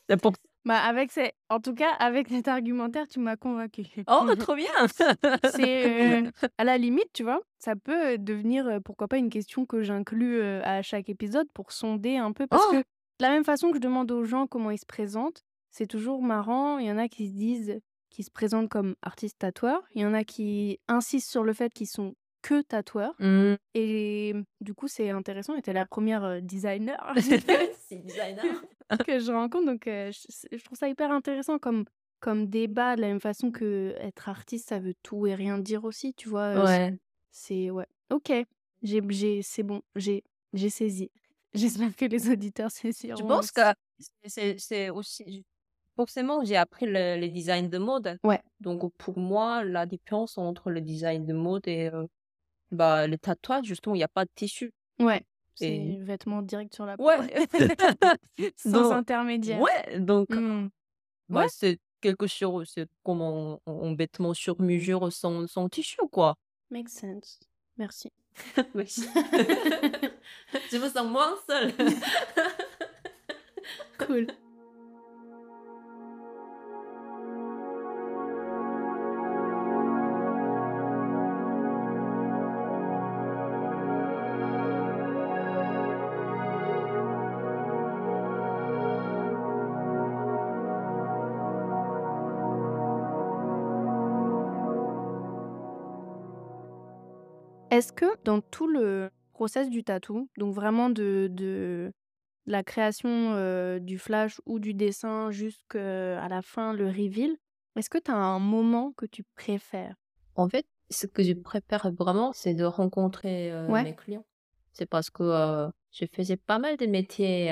C'est pour... Bah avec ces... En tout cas, avec cet argumentaire, tu m'as convaincu. Oh, [laughs] trop bien! C'est [laughs] euh, à la limite, tu vois, ça peut euh, devenir, euh, pourquoi pas, une question que j'inclus à chaque épisode pour sonder un peu. Parce Oh! que de la même façon que je demande aux gens comment ils se présentent, c'est toujours marrant. Il y en a qui se disent, qui se présentent comme artistes tatoueurs. Il y en a qui insistent sur le fait qu'ils sont que tatoueurs. Hmm. Et du coup, c'est intéressant. Et t'es la première designer [laughs] [laughs] que je rencontre. Donc, euh, je, je trouve ça hyper intéressant comme, comme débat, de la même façon que être artiste, ça veut tout et rien dire aussi, tu vois. euh, Ouais. C'est, ouais. Ok, j'ai, j'ai, c'est bon, j'ai, j'ai saisi. [laughs] J'espère que les auditeurs saisiront. Je pense que c'est- aussi. Forcément, j'ai appris le, les designs de mode. Ouais. Donc, pour moi, la différence entre le design de mode et euh, bah, le tatouage, justement, il n'y a pas de tissu. Ouais, c'est Et- vêtements direct sur la peau. Ouais. [laughs] [laughs] Sans Donc, intermédiaire. ouais, donc, Hmm. bah, Ouais. c'est quelque chose, c'est comme un, un vêtement sur mesure sans, sans tissu, quoi. Makes sense. Merci. [laughs] Oui. Je me sens moins seule. Cool. Est-ce que dans tout le process du tatou, donc vraiment de, de la création euh, du flash ou du dessin jusqu'à la fin, le reveal, est-ce que tu as un moment que tu préfères? En fait, ce que je préfère vraiment, c'est de rencontrer euh, Ouais. mes clients. C'est parce que euh, je faisais pas mal de métiers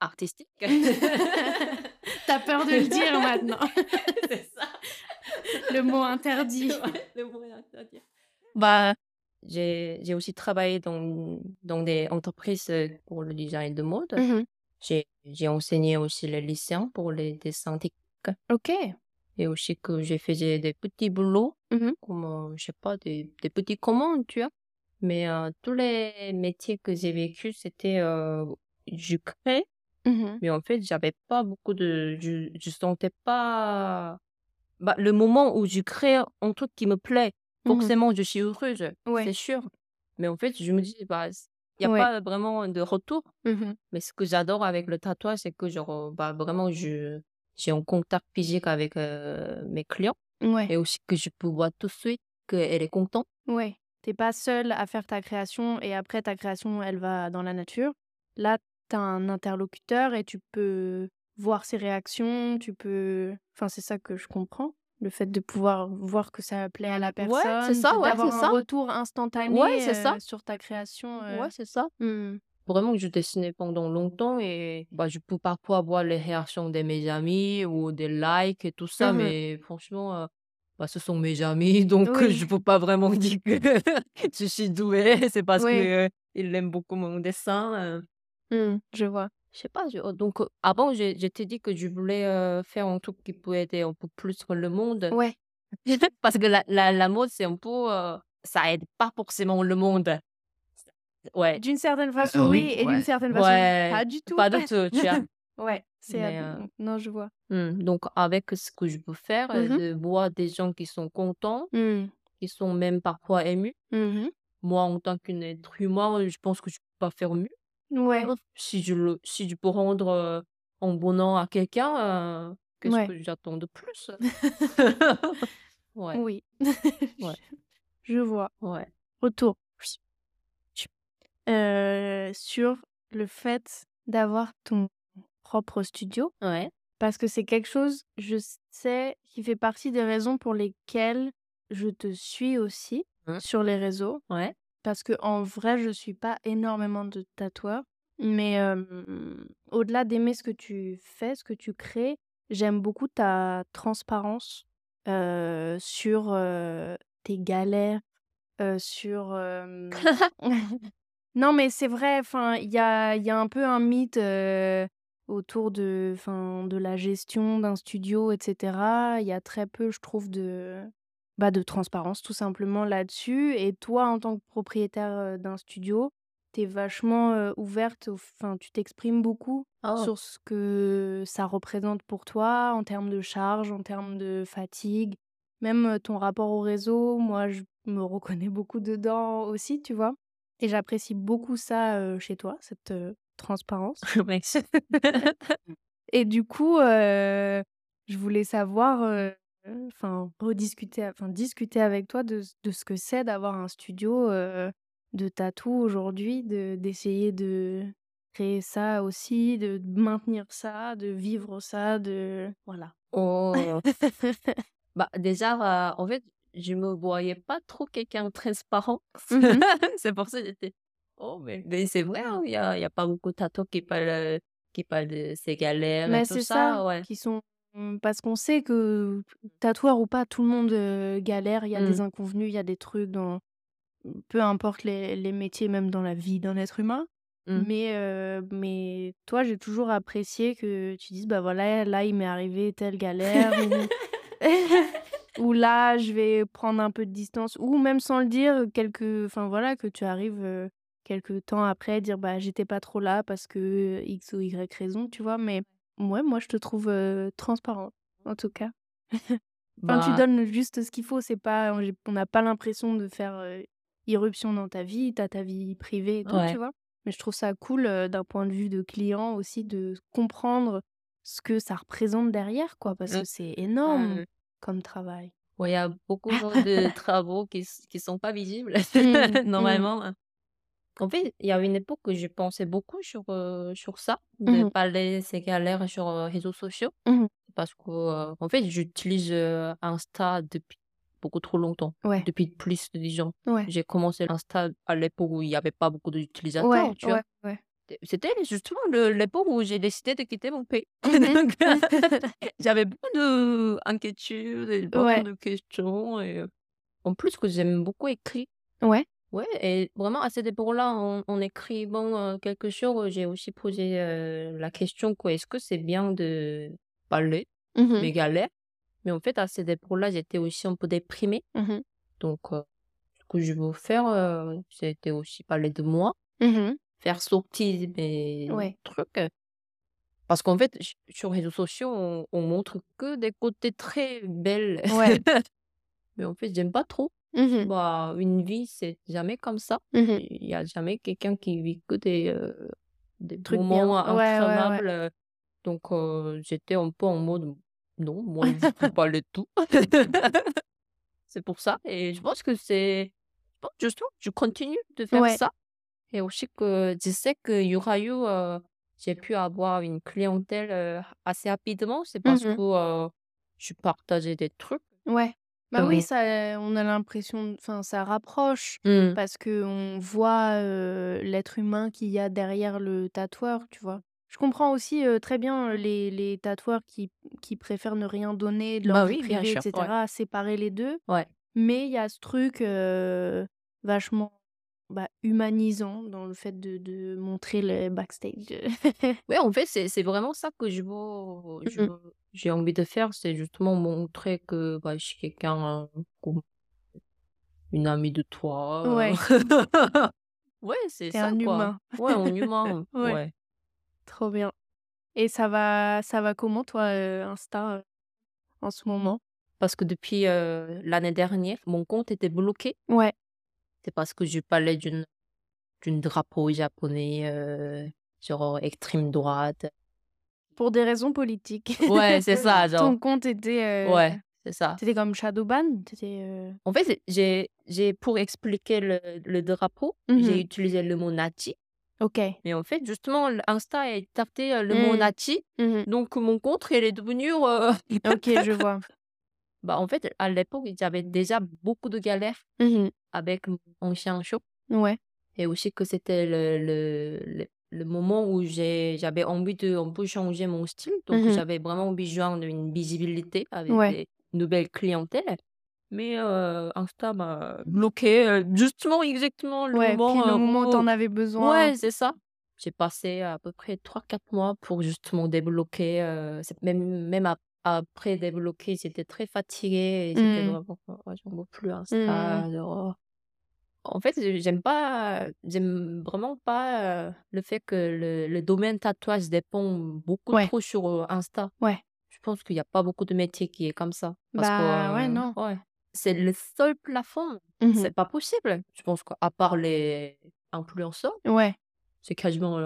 artistiques. [laughs] T'as peur de le dire maintenant. [laughs] c'est ça. Le mot interdit. Ouais, le mot interdit. Bah, j'ai aussi travaillé dans, dans des entreprises euh, pour le design de mode. Mhm. J'ai j'ai enseigné aussi les lycéens pour les dessins techniques. Ok. Et aussi que j'ai fait des petits boulots, Mhm. comme, euh, je sais pas, des, des petits commandes, tu vois. Mais euh, tous les métiers que j'ai vécu, c'était, euh, je crée, Mhm. mais en fait, j'avais pas beaucoup de, je, je sentais pas, bah, le moment où je crée un truc qui me plaît. Forcément, je suis heureuse, Ouais. c'est sûr. Mais en fait, je me dis, bah, il n'y a Ouais. pas vraiment de retour. Mhm. Mais ce que j'adore avec le tatouage, c'est que genre, bah, vraiment, je, j'ai un contact physique avec euh, mes clients Ouais. et aussi que je peux voir tout de suite qu'elle est contente. Ouais. T'es pas seule à faire ta création et après ta création, elle va dans la nature. Là, t'as un interlocuteur et tu peux voir ses réactions, tu peux... Enfin, c'est ça que je comprends. Le fait de pouvoir voir que ça plaît à la personne, c'est ça, ouais, d'avoir un ça. retour instantané Ouais, c'est ça. euh, sur ta création. euh. Ouais, c'est ça. Vraiment, je dessinais pendant longtemps et bah, je peux parfois voir les réactions de mes amis ou des likes et tout ça, Mhm. mais franchement, euh, bah, ce sont mes amis, [laughs] donc euh, Oui. je peux pas vraiment [laughs] dire que je suis douée. C'est parce Oui. que euh, ils aiment beaucoup mon dessin. euh. Hmm, Je vois. Je sais pas, je- oh, donc euh, avant, je, je t'ai dit que je voulais euh, faire un truc qui peut aider un peu plus le monde. Ouais. [laughs] Parce que la, la, la mode, c'est un peu. euh, ça aide pas forcément le monde. Ouais. D'une certaine façon, Euh, oui, oui, et d'une ouais. certaine façon, Ouais, pas du tout. Pas du tout, tu vois. [laughs] Ouais, c'est... Mais, ab- euh, Non, je vois. Hmm, Donc, avec ce que je peux faire, Mhm. de voir des gens qui sont contents, Hmm. qui sont même parfois émus. Mhm. Moi, en tant qu'un être humain, je pense que je peux pas faire mieux. Ouais. Si je, le, si je peux rendre euh, un bonheur à quelqu'un, euh, qu'est-ce Ouais. que j'attends de plus? [laughs] [laughs] Ouais, Oui. [laughs] Ouais. Je vois. ouais. Retour. Euh, sur le fait d'avoir ton propre studio, Ouais. parce que c'est quelque chose, je sais, qui fait partie des raisons pour lesquelles je te suis aussi. Mmh. sur les réseaux Ouais. Parce que en vrai, je suis pas énormément de tatoueurs, mais au-delà d'aimer ce que tu fais, ce que tu crées, j'aime beaucoup ta transparence, sur, tes galères, sur, [laughs] non, mais c'est vrai, enfin, il y a il y a un peu un mythe, autour de enfin, de la gestion d'un studio et cetera. Il y a très peu, je trouve, de bah, de transparence tout simplement là-dessus et toi, en tant que propriétaire, d'un studio, tu es vachement, ouverte enfin, tu t'exprimes beaucoup Oh. sur ce que ça représente pour toi en termes de charge, en termes de fatigue, même, ton rapport au réseau. Moi, je me reconnais beaucoup dedans aussi, tu vois? Et j'apprécie beaucoup ça, chez toi, cette, transparence. [laughs] [laughs] Et du coup, je voulais savoir, enfin rediscuter enfin discuter avec toi de ce de ce que c'est d'avoir un studio, heu, de tatou aujourd'hui, de d'essayer de créer ça aussi, de maintenir ça, de vivre ça, de voilà. Oh. [laughs] Bah, déjà, heu, en fait, je me voyais pas trop quelqu'un transparent. Mmh [laughs] C'est pour ça que j'étais: «Oh mais» mais c'est vrai, hein, il y a il y a pas beaucoup de tatoueurs qui parlent, qui parlent de ses galères et Mais tout c'est ça, ça, ouais. qui sont mmh, parce qu'on sait que tatoueur ou pas, tout le monde, galère, il y a Mmh. des inconvenus, il y a des trucs dans peu importe les les métiers, même dans la vie d'un être humain. Mmh. Mais mais toi, j'ai toujours apprécié que tu dises: «Bah, voilà, là, il m'est arrivé telle galère» ou [laughs] ou «Là, je vais prendre un peu de distance» ou même sans le dire, quelques enfin, voilà, que tu arrives, heu, quelque temps après dire: «Bah, j'étais pas trop là parce que X ou Y raison», tu vois? Mais ouais, moi, je te trouve, heu, transparente, en tout cas. [laughs] Enfin, tu Bah donnes juste ce qu'il faut, c'est pas on n'a pas l'impression de faire, irruption dans ta vie, tu as ta vie privée et tout, tu vois? Mais je trouve ça cool, d'un point de vue de client aussi de comprendre ce que ça représente derrière, quoi, parce Mmh. que c'est énorme Mmh. comme travail. Ouais, il y a beaucoup de [laughs] travaux qui qui sont pas visibles Mmh, [laughs] mmh. normalement, hein. En fait, il y a une époque que je pensais beaucoup sur, heu, sur ça, Mmh de mh. parler de ces galères sur, heu, réseaux sociaux. Mmh Parce que, heu, en fait, j'utilise, heu, Insta depuis beaucoup trop longtemps, Ouais, depuis plus de 10 ans. ouais. J'ai commencé Insta à l'époque où il y avait pas beaucoup d'utilisateurs, Ouais, tu vois? ouais, ouais. T c'était justement le l'époque où j'ai décidé de quitter mon pays. [laughs] Mmh Donc [laughs] j'avais beaucoup d'inquiétudes et beaucoup Ouais, de questions et en plus que j'aime beaucoup écrire. ouais. Ouais et vraiment à cette époque-là, en en écrivant, heu, quelque chose, j'ai aussi posé, heu, la question quoi: «Est-ce que c'est bien de parler Mmh mes galères?» mais en fait, à cette époque-là, j'étais aussi un peu déprimée. Mmh mh. Donc heu, ce que je veux faire, c'était aussi parler de moi, Mmh faire sortir mes Ouais, trucs, parce qu'en fait, sur les réseaux sociaux, on on montre que des côtés très belles. ouais. [laughs] Mais en fait, j'aime pas trop. Mmh Bah, une vie, c'est jamais comme ça. Mmh Il y a jamais quelqu'un qui vit que des, heu, des Truc bien. moments Ouais, donc j'étais un peu en mode: «Non, moi, je veux [laughs] parler de tout». [laughs] C'est pour ça et je pense que c'est justement, je continue de faire ça et aussi que je sais qu'il y aura eu, heu, j'ai pu avoir une clientèle, assez rapidement. C'est parce Mmh que, heu, je partageais des trucs. Ouais. Bah oui, ça, on a l'impression enfin, ça rapproche mmh. parce qu'on voit, heu, l'être humain qu'il y a derrière le tatoueur, tu vois? Je comprends aussi, très bien, les les tatoueurs qui qui préfèrent ne rien donner de leur Bah vie oui, bien privée et sûr, ouais. cetera, séparer les 2. Ouais. Mais il y a ce truc, vachement, bah, humanisant dans le fait de de montrer le backstage. [laughs] Ouais, en fait, c'est vraiment ça que je veux Mmh j'ai envie de faire, c'est justement montrer que, bah, je suis quelqu'un, comme une amie de toi. Ouais, [laughs] Ouais, c'est ça, un quoi. humain. Ouais, en humain, [laughs] Ouais, ouais. trop bien. Et ça va ça va comment toi, heu, Insta, en ce moment? Parce que depuis, l'année dernière, mon compte était bloqué. Ouais. C'est parce que je parlais d'une d'une drapeau japonais, heu, genre extrême droite. Pour des raisons politiques. Ouais, c'est [laughs] ça, genre Ton compte était, heu, ouais, c'est ça. tu comme shadow ban? Tu étais, En fait, j'ai j'ai pour expliquer le le drapeau, j'ai Mmh utilisé le mot nazi, OK. mais en fait, justement, Insta a écarté, heu, le mot Mmh. nazi, Mmh donc mon compte, il est devenu, [laughs] OK, je vois. Bah, en fait, à l'époque, j'avais déjà beaucoup de galères Mmh avec mon shop Ouais. et aussi que c'était le, le, le, le moment où j'avais envie de un peu changer mon style. Donc, Mmh j'avais vraiment besoin d'une visibilité avec Ouais. des nouvelles clientèles. Mais euh, Insta m'a bloqué euh, justement, exactement le Ouais, moment, le euh, moment où t'en avais besoin. Ouais, c'est ça. J'ai passé à peu près 3-4 mois pour justement débloquer. euh, même, même après débloquer, j'étais très fatiguée et c'était Mm. vraiment, ouais, j'en veux plus Insta. genre, En fait, j'ai- j'aime pas, j'aime vraiment pas le fait que le, le domaine tatouage dépend beaucoup Ouais. trop sur Insta. Ouais. Je pense qu'il n'y a pas beaucoup de métiers qui est comme ça. Parce Bah, que, ouais, euh, non. ouais. C'est le seul plafond. Mhm. C'est pas possible. Je pense qu'à part les influenceurs, Ouais. c'est quasiment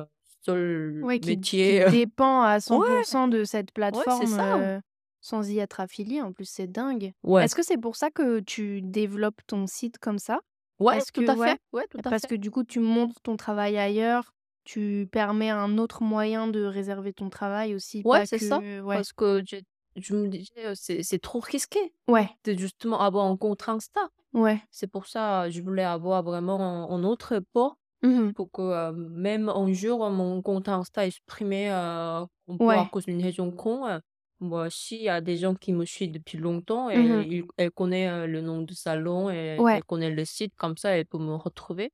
seul Ouais, qui, métier. qui euh, dépend à 100% de cette plateforme ça. euh, sans y être affilié. En plus, c'est dingue. Ouais, Est-ce que c'est pour ça que tu développes ton site comme ça? ouais, est-ce tout que- à ouais, fait. Ouais, à Parce fait. que du coup, tu montres ton travail ailleurs, tu permets un autre moyen de réserver ton travail aussi, Ouais, c'est ça. que... Ouais. Parce que je, je me disais, c'est trop risqué Ouais, de justement avoir un compte Insta. ouais. C'est pour ça je voulais avoir vraiment un, un autre port Mhm. pour que euh, même un jour mon compte Insta est supprimé euh, peu à Ouais. cause d'une raison con. euh, moi, s'il y a des gens qui me suivent depuis longtemps et Mhm. ils- elle connaît euh, le nom du salon et Ouais. le site, comme ça elle peut me retrouver.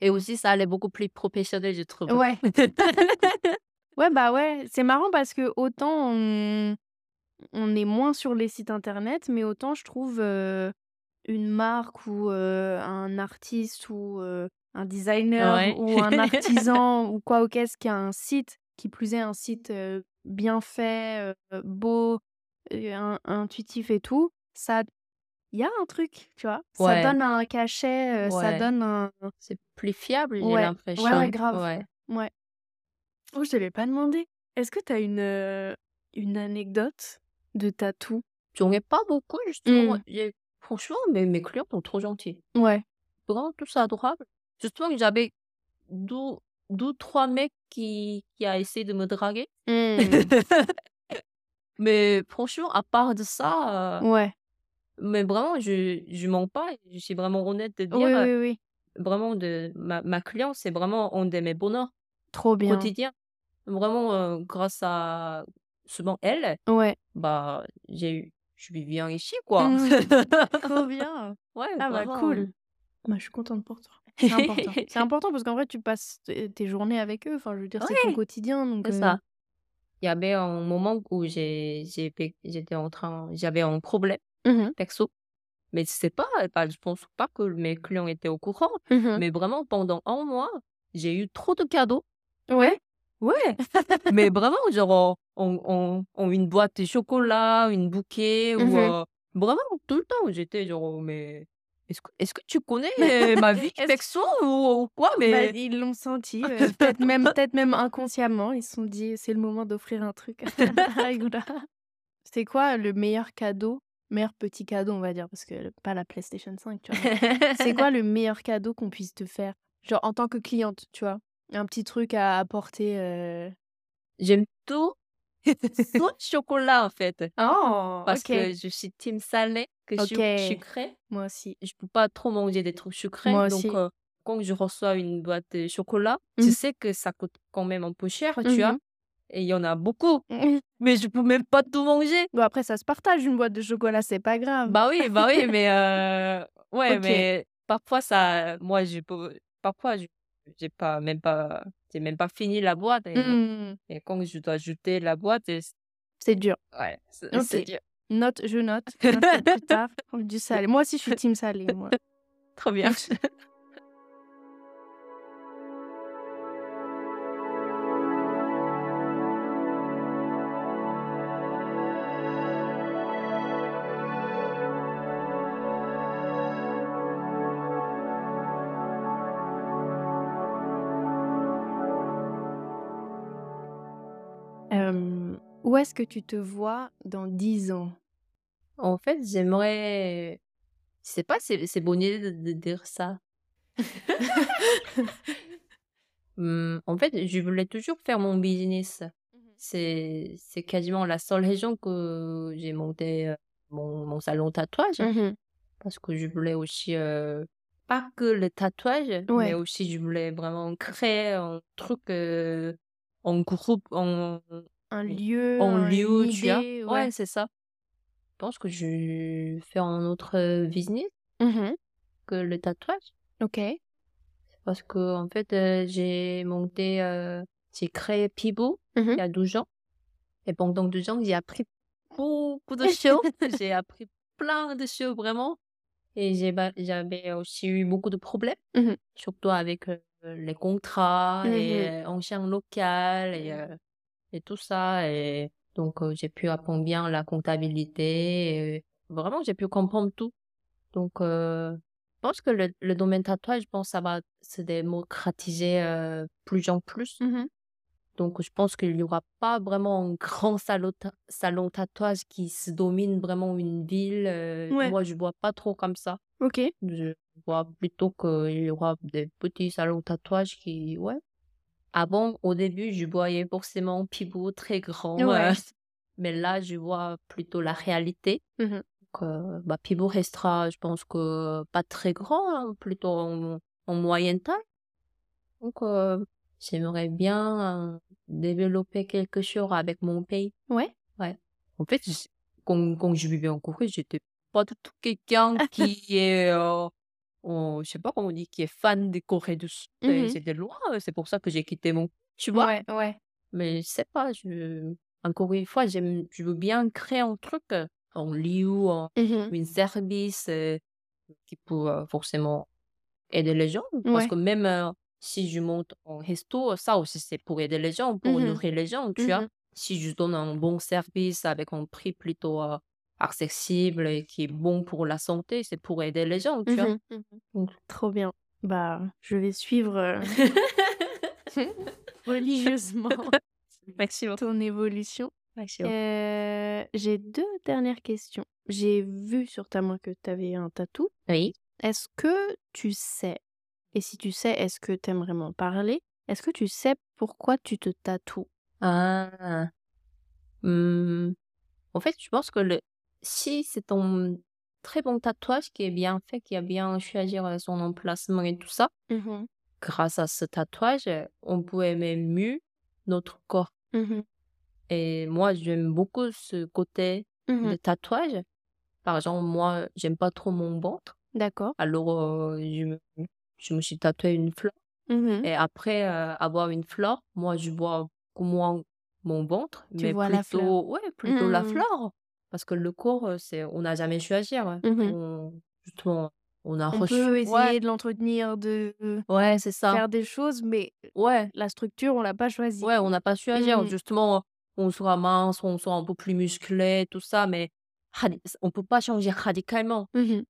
Et aussi, ça allait beaucoup plus professionnel, je trouve. Ouais. [laughs] Ouais, bah ouais, c'est marrant parce que autant on, on est moins sur les sites internet, mais autant je trouve euh, une marque ou euh, un artiste ou euh, un designer Ouais. ou un [laughs] artisan ou quoi ou qu'est-ce qui a un site, qui plus est un site euh, bien fait, euh, beau, euh, in- intuitif et tout, ça, il y a un truc, tu vois? Ça donne un cachet, euh, ça donne un... C'est plus fiable, j'ai Ouais. l'impression. Ouais, ouais, grave. Ouais. Ouais. Oh, je te l'ai pas demandé. Est-ce que tu as une, euh, une anecdote de tatou? J'en ai pas beaucoup, justement. Mm. J'ai- Franchement, mes, mes clients sont trop gentils. Ouais. Vraiment, tous adorables. Justement, j'avais deux, deux, trois mecs qui, qui a essayé de me draguer. [laughs] Mais franchement, à part de ça, euh, Ouais. mais vraiment, je, je mens pas. Je suis vraiment honnête de dire, Oui, euh, oui, oui. vraiment, de, ma, ma cliente, c'est vraiment un de mes bonheurs Trop bien. quotidiens. Vraiment, euh, grâce à souvent elle, Ouais. bah, j'ai eu, je vis bien ici, quoi. Mm. [laughs] Trop bien. Ouais, Ah bah cool. Bah, je suis contente pour toi. C'est important. [laughs] C'est important parce qu'en vrai, tu passes tes journées avec eux. Enfin, je veux dire, c'est ton quotidien. Donc, C'est euh, ça. Il y avait un moment où j'ai, j'étais en train, j'avais un problème mhm, perso. Mais c'est pas, je pense pas que mes clients étaient au courant. mhm. Mais vraiment, pendant un mois, j'ai eu trop de cadeaux. Ouais. Ouais. [laughs] Mais vraiment, genre, on, on, on- une boîte de chocolat, une bouquet, ou Mhm. euh, vraiment, tout le temps, j'étais genre, mais est-ce que, est-ce que tu connais euh, ma vie perso [laughs] ou, ou quoi? Bah, Mais ils l'ont senti, [laughs] euh, peut-être même, [laughs] peut-être même inconsciemment. Ils se sont dit, c'est le moment d'offrir un truc. C'est quoi le meilleur cadeau, meilleur petit cadeau, on va dire, parce que pas la PlayStation 5, tu vois. C'est quoi le meilleur cadeau qu'on puisse te faire? Genre en tant que cliente, tu vois. Un petit truc à apporter. euh, J'aime tout, sauf [laughs] chocolat, en fait. Oh, Parce que je suis team salé que su- Ok. sucré. Moi aussi. Je peux pas trop manger des trucs sucrés. Moi donc, aussi. euh, quand je reçois une boîte de chocolat, je Mhm. sais que ça coûte quand même un peu cher, tu vois. Mhm. Et il y en a beaucoup. Mhm. Mais je peux même pas tout manger. Bon, après, ça se partage une boîte de chocolat, c'est pas grave. Bah oui, bah oui, mais [laughs] euh, ouais, mais parfois ça, moi je peux, parfois je- j'ai pas même pas, j'ai même pas fini la boîte et, Mhm. et quand je dois ajouter la boîte, et- C'est dur. ouais, c'est c'est dur. Note, je note. Note plus [laughs] tard. Du salé. Moi aussi, je suis team salé, moi. Trop bien. Où est-ce que tu te vois dans 10 ans? En fait, j'aimerais, je sais pas, c'est c'est bonne idée de, de dire ça. Hum, [laughs] en fait, je voulais toujours faire mon business. C'est c'est quasiment la seule raison que j'ai monté euh, mon, mon salon tatouage Mhm. parce que je voulais aussi euh, pas que le tatouage, mais aussi je voulais vraiment créer un truc euh, en groupe, en, Un lieu, en un- lieu, une tu idée, Ouais, ouais. c'est ça. Je pense que je vais faire un autre business Mhm. que le tatouage. Ok. Parce que, en fait, euh, j'ai monté, euh, j'ai créé Pibo Mhm. il y a 12 ans. Et pendant 12 ans, j'ai appris beaucoup de choses. [laughs] j'ai appris plein de choses, vraiment. Et j'avais aussi eu beaucoup de problèmes, surtout avec euh, les contrats et Mhm. euh, en chaîne locale et, et tout ça. Et donc, euh, j'ai pu apprendre bien la comptabilité. et vraiment, j'ai pu comprendre tout. Donc, euh, je pense que le, le domaine tatouage, je pense que ça va se démocratiser euh, plus en plus. Mhm. Donc, je pense qu'il n'y aura pas vraiment un grand salon, ta- salon tatouage qui se domine vraiment une ville. euh, Ouais. Moi, je vois pas trop comme ça. Ok. Je vois plutôt qu'il y aura des petits salons tatouage qui, ouais. Avant, au début, je voyais forcément Pivot très grand. Ouais. euh, [laughs] mais là, je vois plutôt la réalité. Donc, euh, bah, Pivot restera, je pense que pas très grand, hein, plutôt en, en moyenne taille. Donc, euh, j'aimerais bien développer quelque chose avec mon pays. Ouais. En fait, quand, quand je vivais en Corée, j'étais pas du tout quelqu'un [laughs] qui est, euh, je sais pas comment on dit, qui est fan des Corées du Sud. C'était loin, euh, c'est pour ça que j'ai quitté mon, tu vois? Ouais, ouais. Mais je sais pas, je, encore une fois, j'aime, je veux bien créer un truc, euh, un lieu, un, Mhm. un service euh, qui peut euh, forcément aider les gens. Parce que même euh, si je monte en resto, ça aussi c'est pour aider les gens, pour Mhm. nourrir les gens, tu vois? Mhm. Si je donne un bon service avec un prix plutôt accessible et qui est bon pour la santé, c'est pour aider les gens, tu vois? Mhm. Donc- Trop bien. Bah, je vais suivre euh, [laughs] religieusement [laughs] Merci beaucoup. ton évolution. Euh, J'ai deux dernières questions. J'ai vu sur ta main que tu avais un tatou. Oui. Est-ce que tu sais, et si tu sais, est-ce que tu aimerais m'en parler? Est-ce que tu sais pourquoi tu te tatoues? Ah. Hmm. En fait, je pense que le... si c'est un très bon tatouage qui est bien fait, qui a bien choisi son emplacement et tout ça, Mhm. grâce à ce tatouage, euh, on peut aimer mieux notre corps. Mhm. Et moi, j'aime beaucoup ce côté Mhm. de tatouage. Par exemple, moi, j'aime pas trop mon ventre. D'accord. Alors, euh, je me, je me suis tatoué une fleur. Et après euh, avoir une fleur, moi, je vois moins mon ventre, Tu mais vois la fleur. plutôt, ouais, plutôt la fleur. Parce que le corps, euh, c'est, on n'a jamais choisi. hein. Mhm. On, justement, on a On reçu. peut essayer Ouais, de l'entretenir, de ouais, c'est ça. faire des choses, mais Ouais, la structure, on l'a pas choisie. ouais, on n'a pas su agir. Mhm. Justement, on sera mince, on sera un peu plus musclé, tout ça, mais on peut pas changer radicalement. Mhm.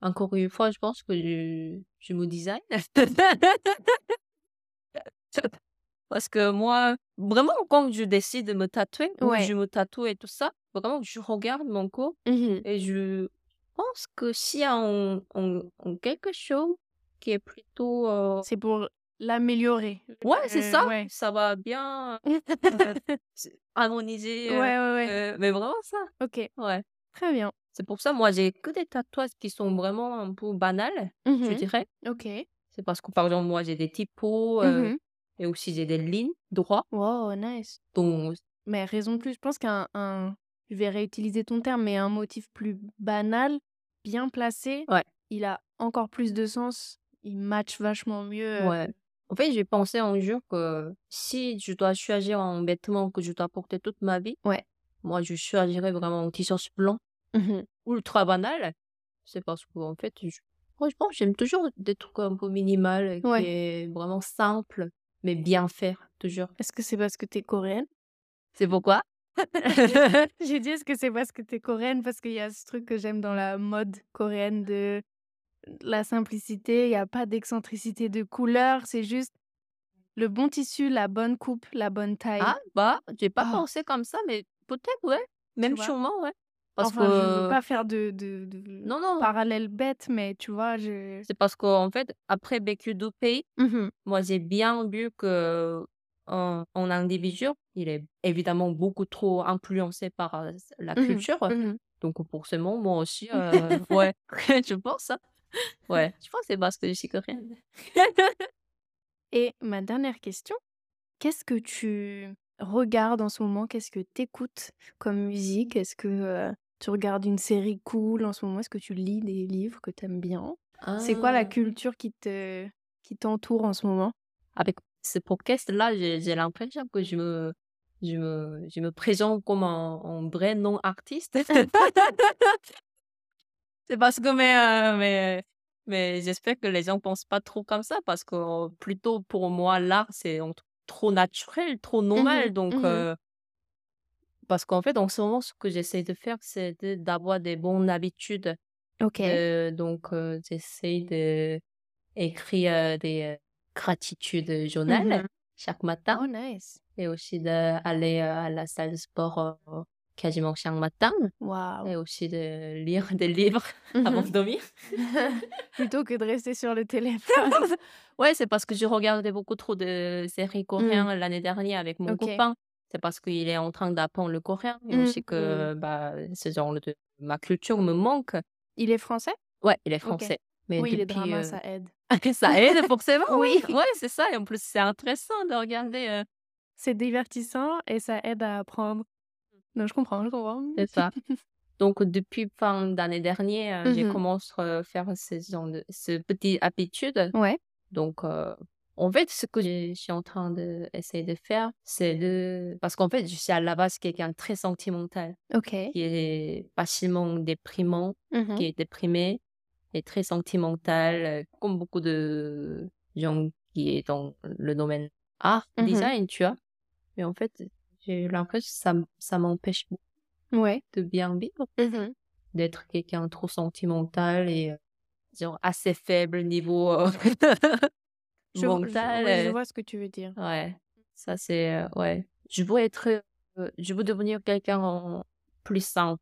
Encore une fois, je pense que je, je me design. [laughs] Parce que moi, vraiment, quand je décide de me tatouer, ou Ouais. je me tatoue et tout ça, vraiment, je regarde mon corps Mhm. et je pense que s'il y a un, un- un quelque chose qui est plutôt... euh, C'est pour l'améliorer. Ouais, c'est Euh, ça. ouais. Ça va bien [laughs] harmoniser. Ouais, euh, ouais, ouais. euh, mais vraiment ça. Ok, Ouais. très bien. C'est pour ça, moi, j'ai que des tatouages qui sont vraiment un peu banals, je Mhm. dirais. Ok. C'est parce que, par exemple, moi, j'ai des typos Mhm. Et aussi j'ai des lignes droits. Wow, nice. Donc, Mais raison de plus, je pense qu'un, un, je vais réutiliser ton terme, mais un motif plus banal, bien placé, Ouais. il a encore plus de sens. Il match vachement mieux. euh, ouais. En fait, j'ai pensé un jour que si je dois choisir un vêtement que je dois porter toute ma vie, Ouais. moi, je choisirais vraiment un t-shirt blanc, Mhm. ultra banal. C'est parce que, en fait, je, franchement, j'aime toujours des trucs un peu minimal, Ouais. qui est vraiment simple, mais bien faire, toujours. Est-ce que c'est parce que t'es coréenne? C'est pourquoi? [laughs] [laughs] J'ai dit est-ce que c'est parce que t'es coréenne? Parce qu'il y a ce truc que j'aime dans la mode coréenne de la simplicité, il n'y a pas d'excentricité de couleur, c'est juste le bon tissu, la bonne coupe, la bonne taille. Ah, bah, j'ai pas Ah. pensé comme ça, mais peut-être, ouais. Même sûrement, ouais. Parce enfin, je veux que... pas faire de, de, de Non, non, parallèle bête, mais tu vois, je... c'est parce qu'en fait, après Vécu deux pays, Mhm. moi, j'ai bien vu que un, un individu, il est évidemment beaucoup trop influencé par euh, la Mhm. culture. Mhm. Donc forcément, moi aussi, [laughs] euh, ouais, [laughs] je pense. hein. Ouais, je pense que c'est parce que je suis coréenne. [laughs] Et ma dernière question, qu'est-ce que tu regardes en ce moment? Qu'est-ce que tu écoutes comme musique? Est-ce que euh, tu regardes une série cool en ce moment? Est-ce que tu lis des livres que tu aimes bien? C'est quoi la Ah. culture qui te qui t'entoure en ce moment? Avec ce podcast-là, j'ai l'impression que je me, je me, je me présente comme un, un vrai non-artiste. [laughs] C'est parce que, mais, euh, mais, mais j'espère que les gens pensent pas trop comme ça, parce que plutôt pour moi, l'art, c'est trop naturel, trop normal. Mhm, Donc, euh, parce qu'en fait, en ce moment, ce que j'essaie de faire, c'est d'avoir des bonnes habitudes. Ok. Euh, donc, euh, j'essaie de écrire des euh, gratitudes journal Mhm. chaque matin Oh, nice. et aussi d'aller à la salle de sport quasiment chaque matin et aussi de lire [laughs] des livres avant de dormir. [laughs] Plutôt que de rester sur le [laughs] téléphone. Ouais, c'est parce que je regardais beaucoup trop de séries Mm. coréennes l'année dernière avec mon copain. C'est parce qu'il est en train d'apprendre le coréen et Mm, aussi que bah, ce genre de ma culture me manque. Il est français? Ouais, il est français. Mais Oui, les depuis, dramas, euh, ça aide. [laughs] ça aide forcément, [laughs] oui. Oui. Ouais, c'est ça. Et en plus, c'est intéressant de regarder. euh, C'est divertissant et ça aide à apprendre. Non, je comprends, je comprends. C'est ça. Donc, depuis fin d'année dernière, euh, j'ai commencé à faire ce genre de ce petit habitude. Ouais. Donc, euh, en fait, ce que je suis en train d'essayer de faire, c'est de... Parce qu'en fait, je suis à la base quelqu'un de très sentimental, Ok. qui est facilement déprimant, Mhm. qui est déprimé, et très sentimental, euh, comme beaucoup de gens qui est dans le domaine art, Mhm. design, tu vois. Mais en fait, j'ai l'impression que ça, ça m'empêche Ouais. de bien vivre, Mhm. d'être quelqu'un de trop sentimental et euh, genre assez faible niveau euh, [laughs] Je, vois ce que tu veux dire. Ouais, ça c'est euh, ouais. Je veux être, euh, je veux devenir quelqu'un en plus sain.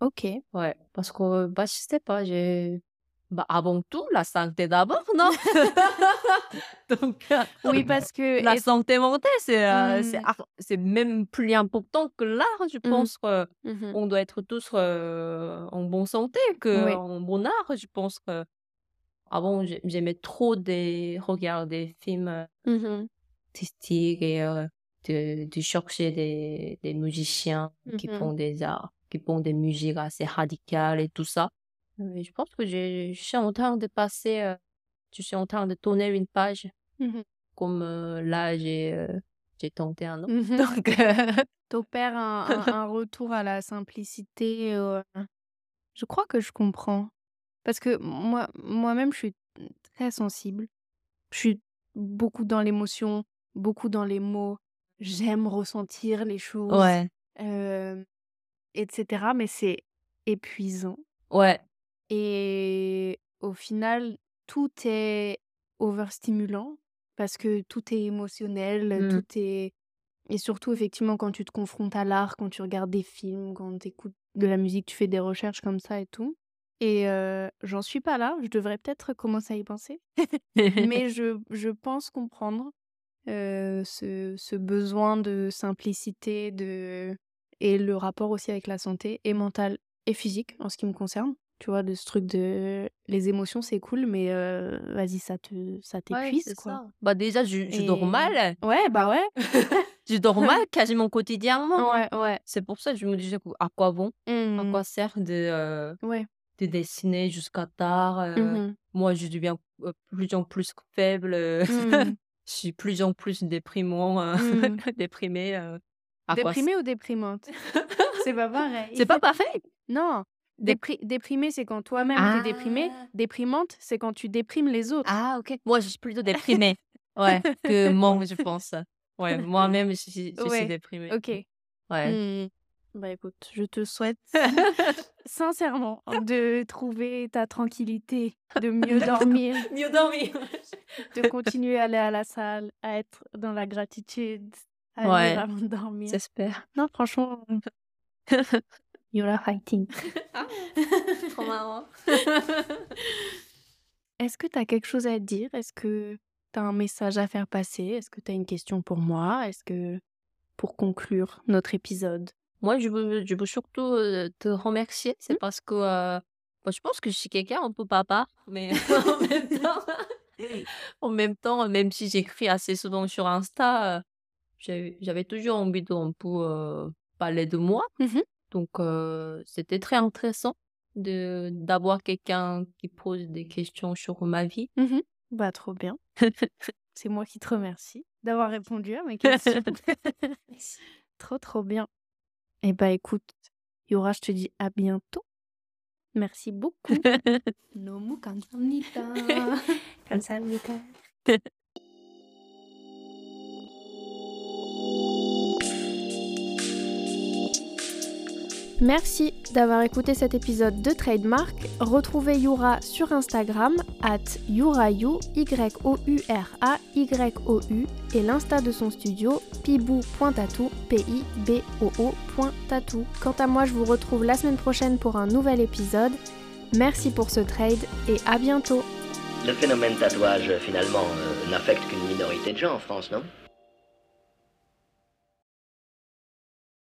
Ok. Ouais, parce que bah je sais pas, j'ai bah avant tout la santé d'abord, non? [laughs] [laughs] Donc euh, Oui, parce que la santé mentale c'est Mm. même plus important que l'art, je Mhm. pense que Mhm. on doit être tous euh, en bonne santé que Oui. en bon art, je pense que avant j'ai- j'aimais trop des regarder des films Mhm. artistiques et euh, de, de chercher des, des musiciens qui Mhm. font des arts, qui font des musiques assez radicales et tout ça. Mais je pense que je suis en train de passer, euh, je suis en train de tourner une page Mhm. comme euh, là j'ai j'ai tenté un an. Mhm. Donc, [laughs] [laughs] T'opères un, un- un retour à la simplicité. Je crois que je comprends. Parce que moi, moi-même, je suis très sensible. Je suis beaucoup dans l'émotion, beaucoup dans les mots. J'aime ressentir les choses, ouais, euh, etc. Mais c'est épuisant. ouais, Et au final, tout est overstimulant parce que tout est émotionnel, Mm. tout est... Et surtout, effectivement, quand tu te confrontes à l'art, quand tu regardes des films, quand tu écoutes de la musique, tu fais des recherches comme ça et tout. Et j'en suis pas là, je devrais peut-être commencer à y penser. [laughs] Mais je, je pense comprendre ce, ce besoin de simplicité de... et le rapport aussi avec la santé, et mentale et physique en ce qui me concerne. Tu vois, de ce truc de les émotions, c'est cool, mais vas-y, ça te ça Ouais, t'épuise, c'est quoi. ça. Bah déjà, je, je dors Et- mal. Ouais, bah ouais. [laughs] Je dors mal [laughs] quasiment quotidiennement. Ouais, ouais. C'est pour ça que je me disais à quoi bon, à Mhm. quoi sert de, Ouais. De dessiner jusqu'à tard. euh, Mhm. Moi, je deviens euh, plus en plus faible. euh, Mhm. [laughs] je suis plus en plus déprimant, euh, Mhm. [laughs] déprimée. euh, Déprimée ou déprimante? C'est pas [laughs] pareil. C'est pas pareil. Non. Dé- Dépri- déprimée, c'est quand toi-même Ah. t'es déprimée. Déprimante, c'est quand tu déprimes les autres. Ah, ok. Moi, je suis plutôt déprimée. Ouais, que moi, je pense. Ouais, moi-même, je suis, je suis Ouais, déprimée. Ok. Ouais. Bah écoute, je te souhaite [laughs] sincèrement de trouver ta tranquillité, de [laughs] mieux dormir, Mieux dormir. [laughs] de continuer à aller à la salle, à être dans la gratitude, à Ouais. avant de dormir. J'espère. Non, franchement, you're fighting. Trop marrant. Est-ce que tu as quelque chose à dire? Est-ce que tu as un message à faire passer? Est-ce que tu as une question pour moi? Est-ce que, pour conclure notre épisode, Moi, je veux, je veux surtout euh, te remercier. C'est Mmh. parce que euh, moi, je pense que je suis quelqu'un un peu papa, mais [laughs] en même temps, [laughs] en même temps, même si j'écris assez souvent sur Insta, euh, j'avais toujours envie de un peu parler de moi. Mmh Donc, c'était très intéressant de d'avoir quelqu'un qui pose des questions sur ma vie. Mmh Bah, trop bien. C'est moi qui te remercie d'avoir répondu à mes [laughs] questions. Trop, trop bien. Eh bah, écoute, Yura, je te dis à bientôt. Merci beaucoup. [laughs] Nomu [laughs] [laughs] Merci d'avoir écouté cet épisode de Trademark. Retrouvez Yura sur Instagram at yurayu, Y-O-U-R-A-Y-O-U et l'insta de son studio pibou.tatou, P-I-B-O-O.tatou. Quant à moi, je vous retrouve la semaine prochaine pour un nouvel épisode. Merci pour ce trade et à bientôt Le phénomène tatouage, finalement, euh, n'affecte qu'une minorité de gens en France, non?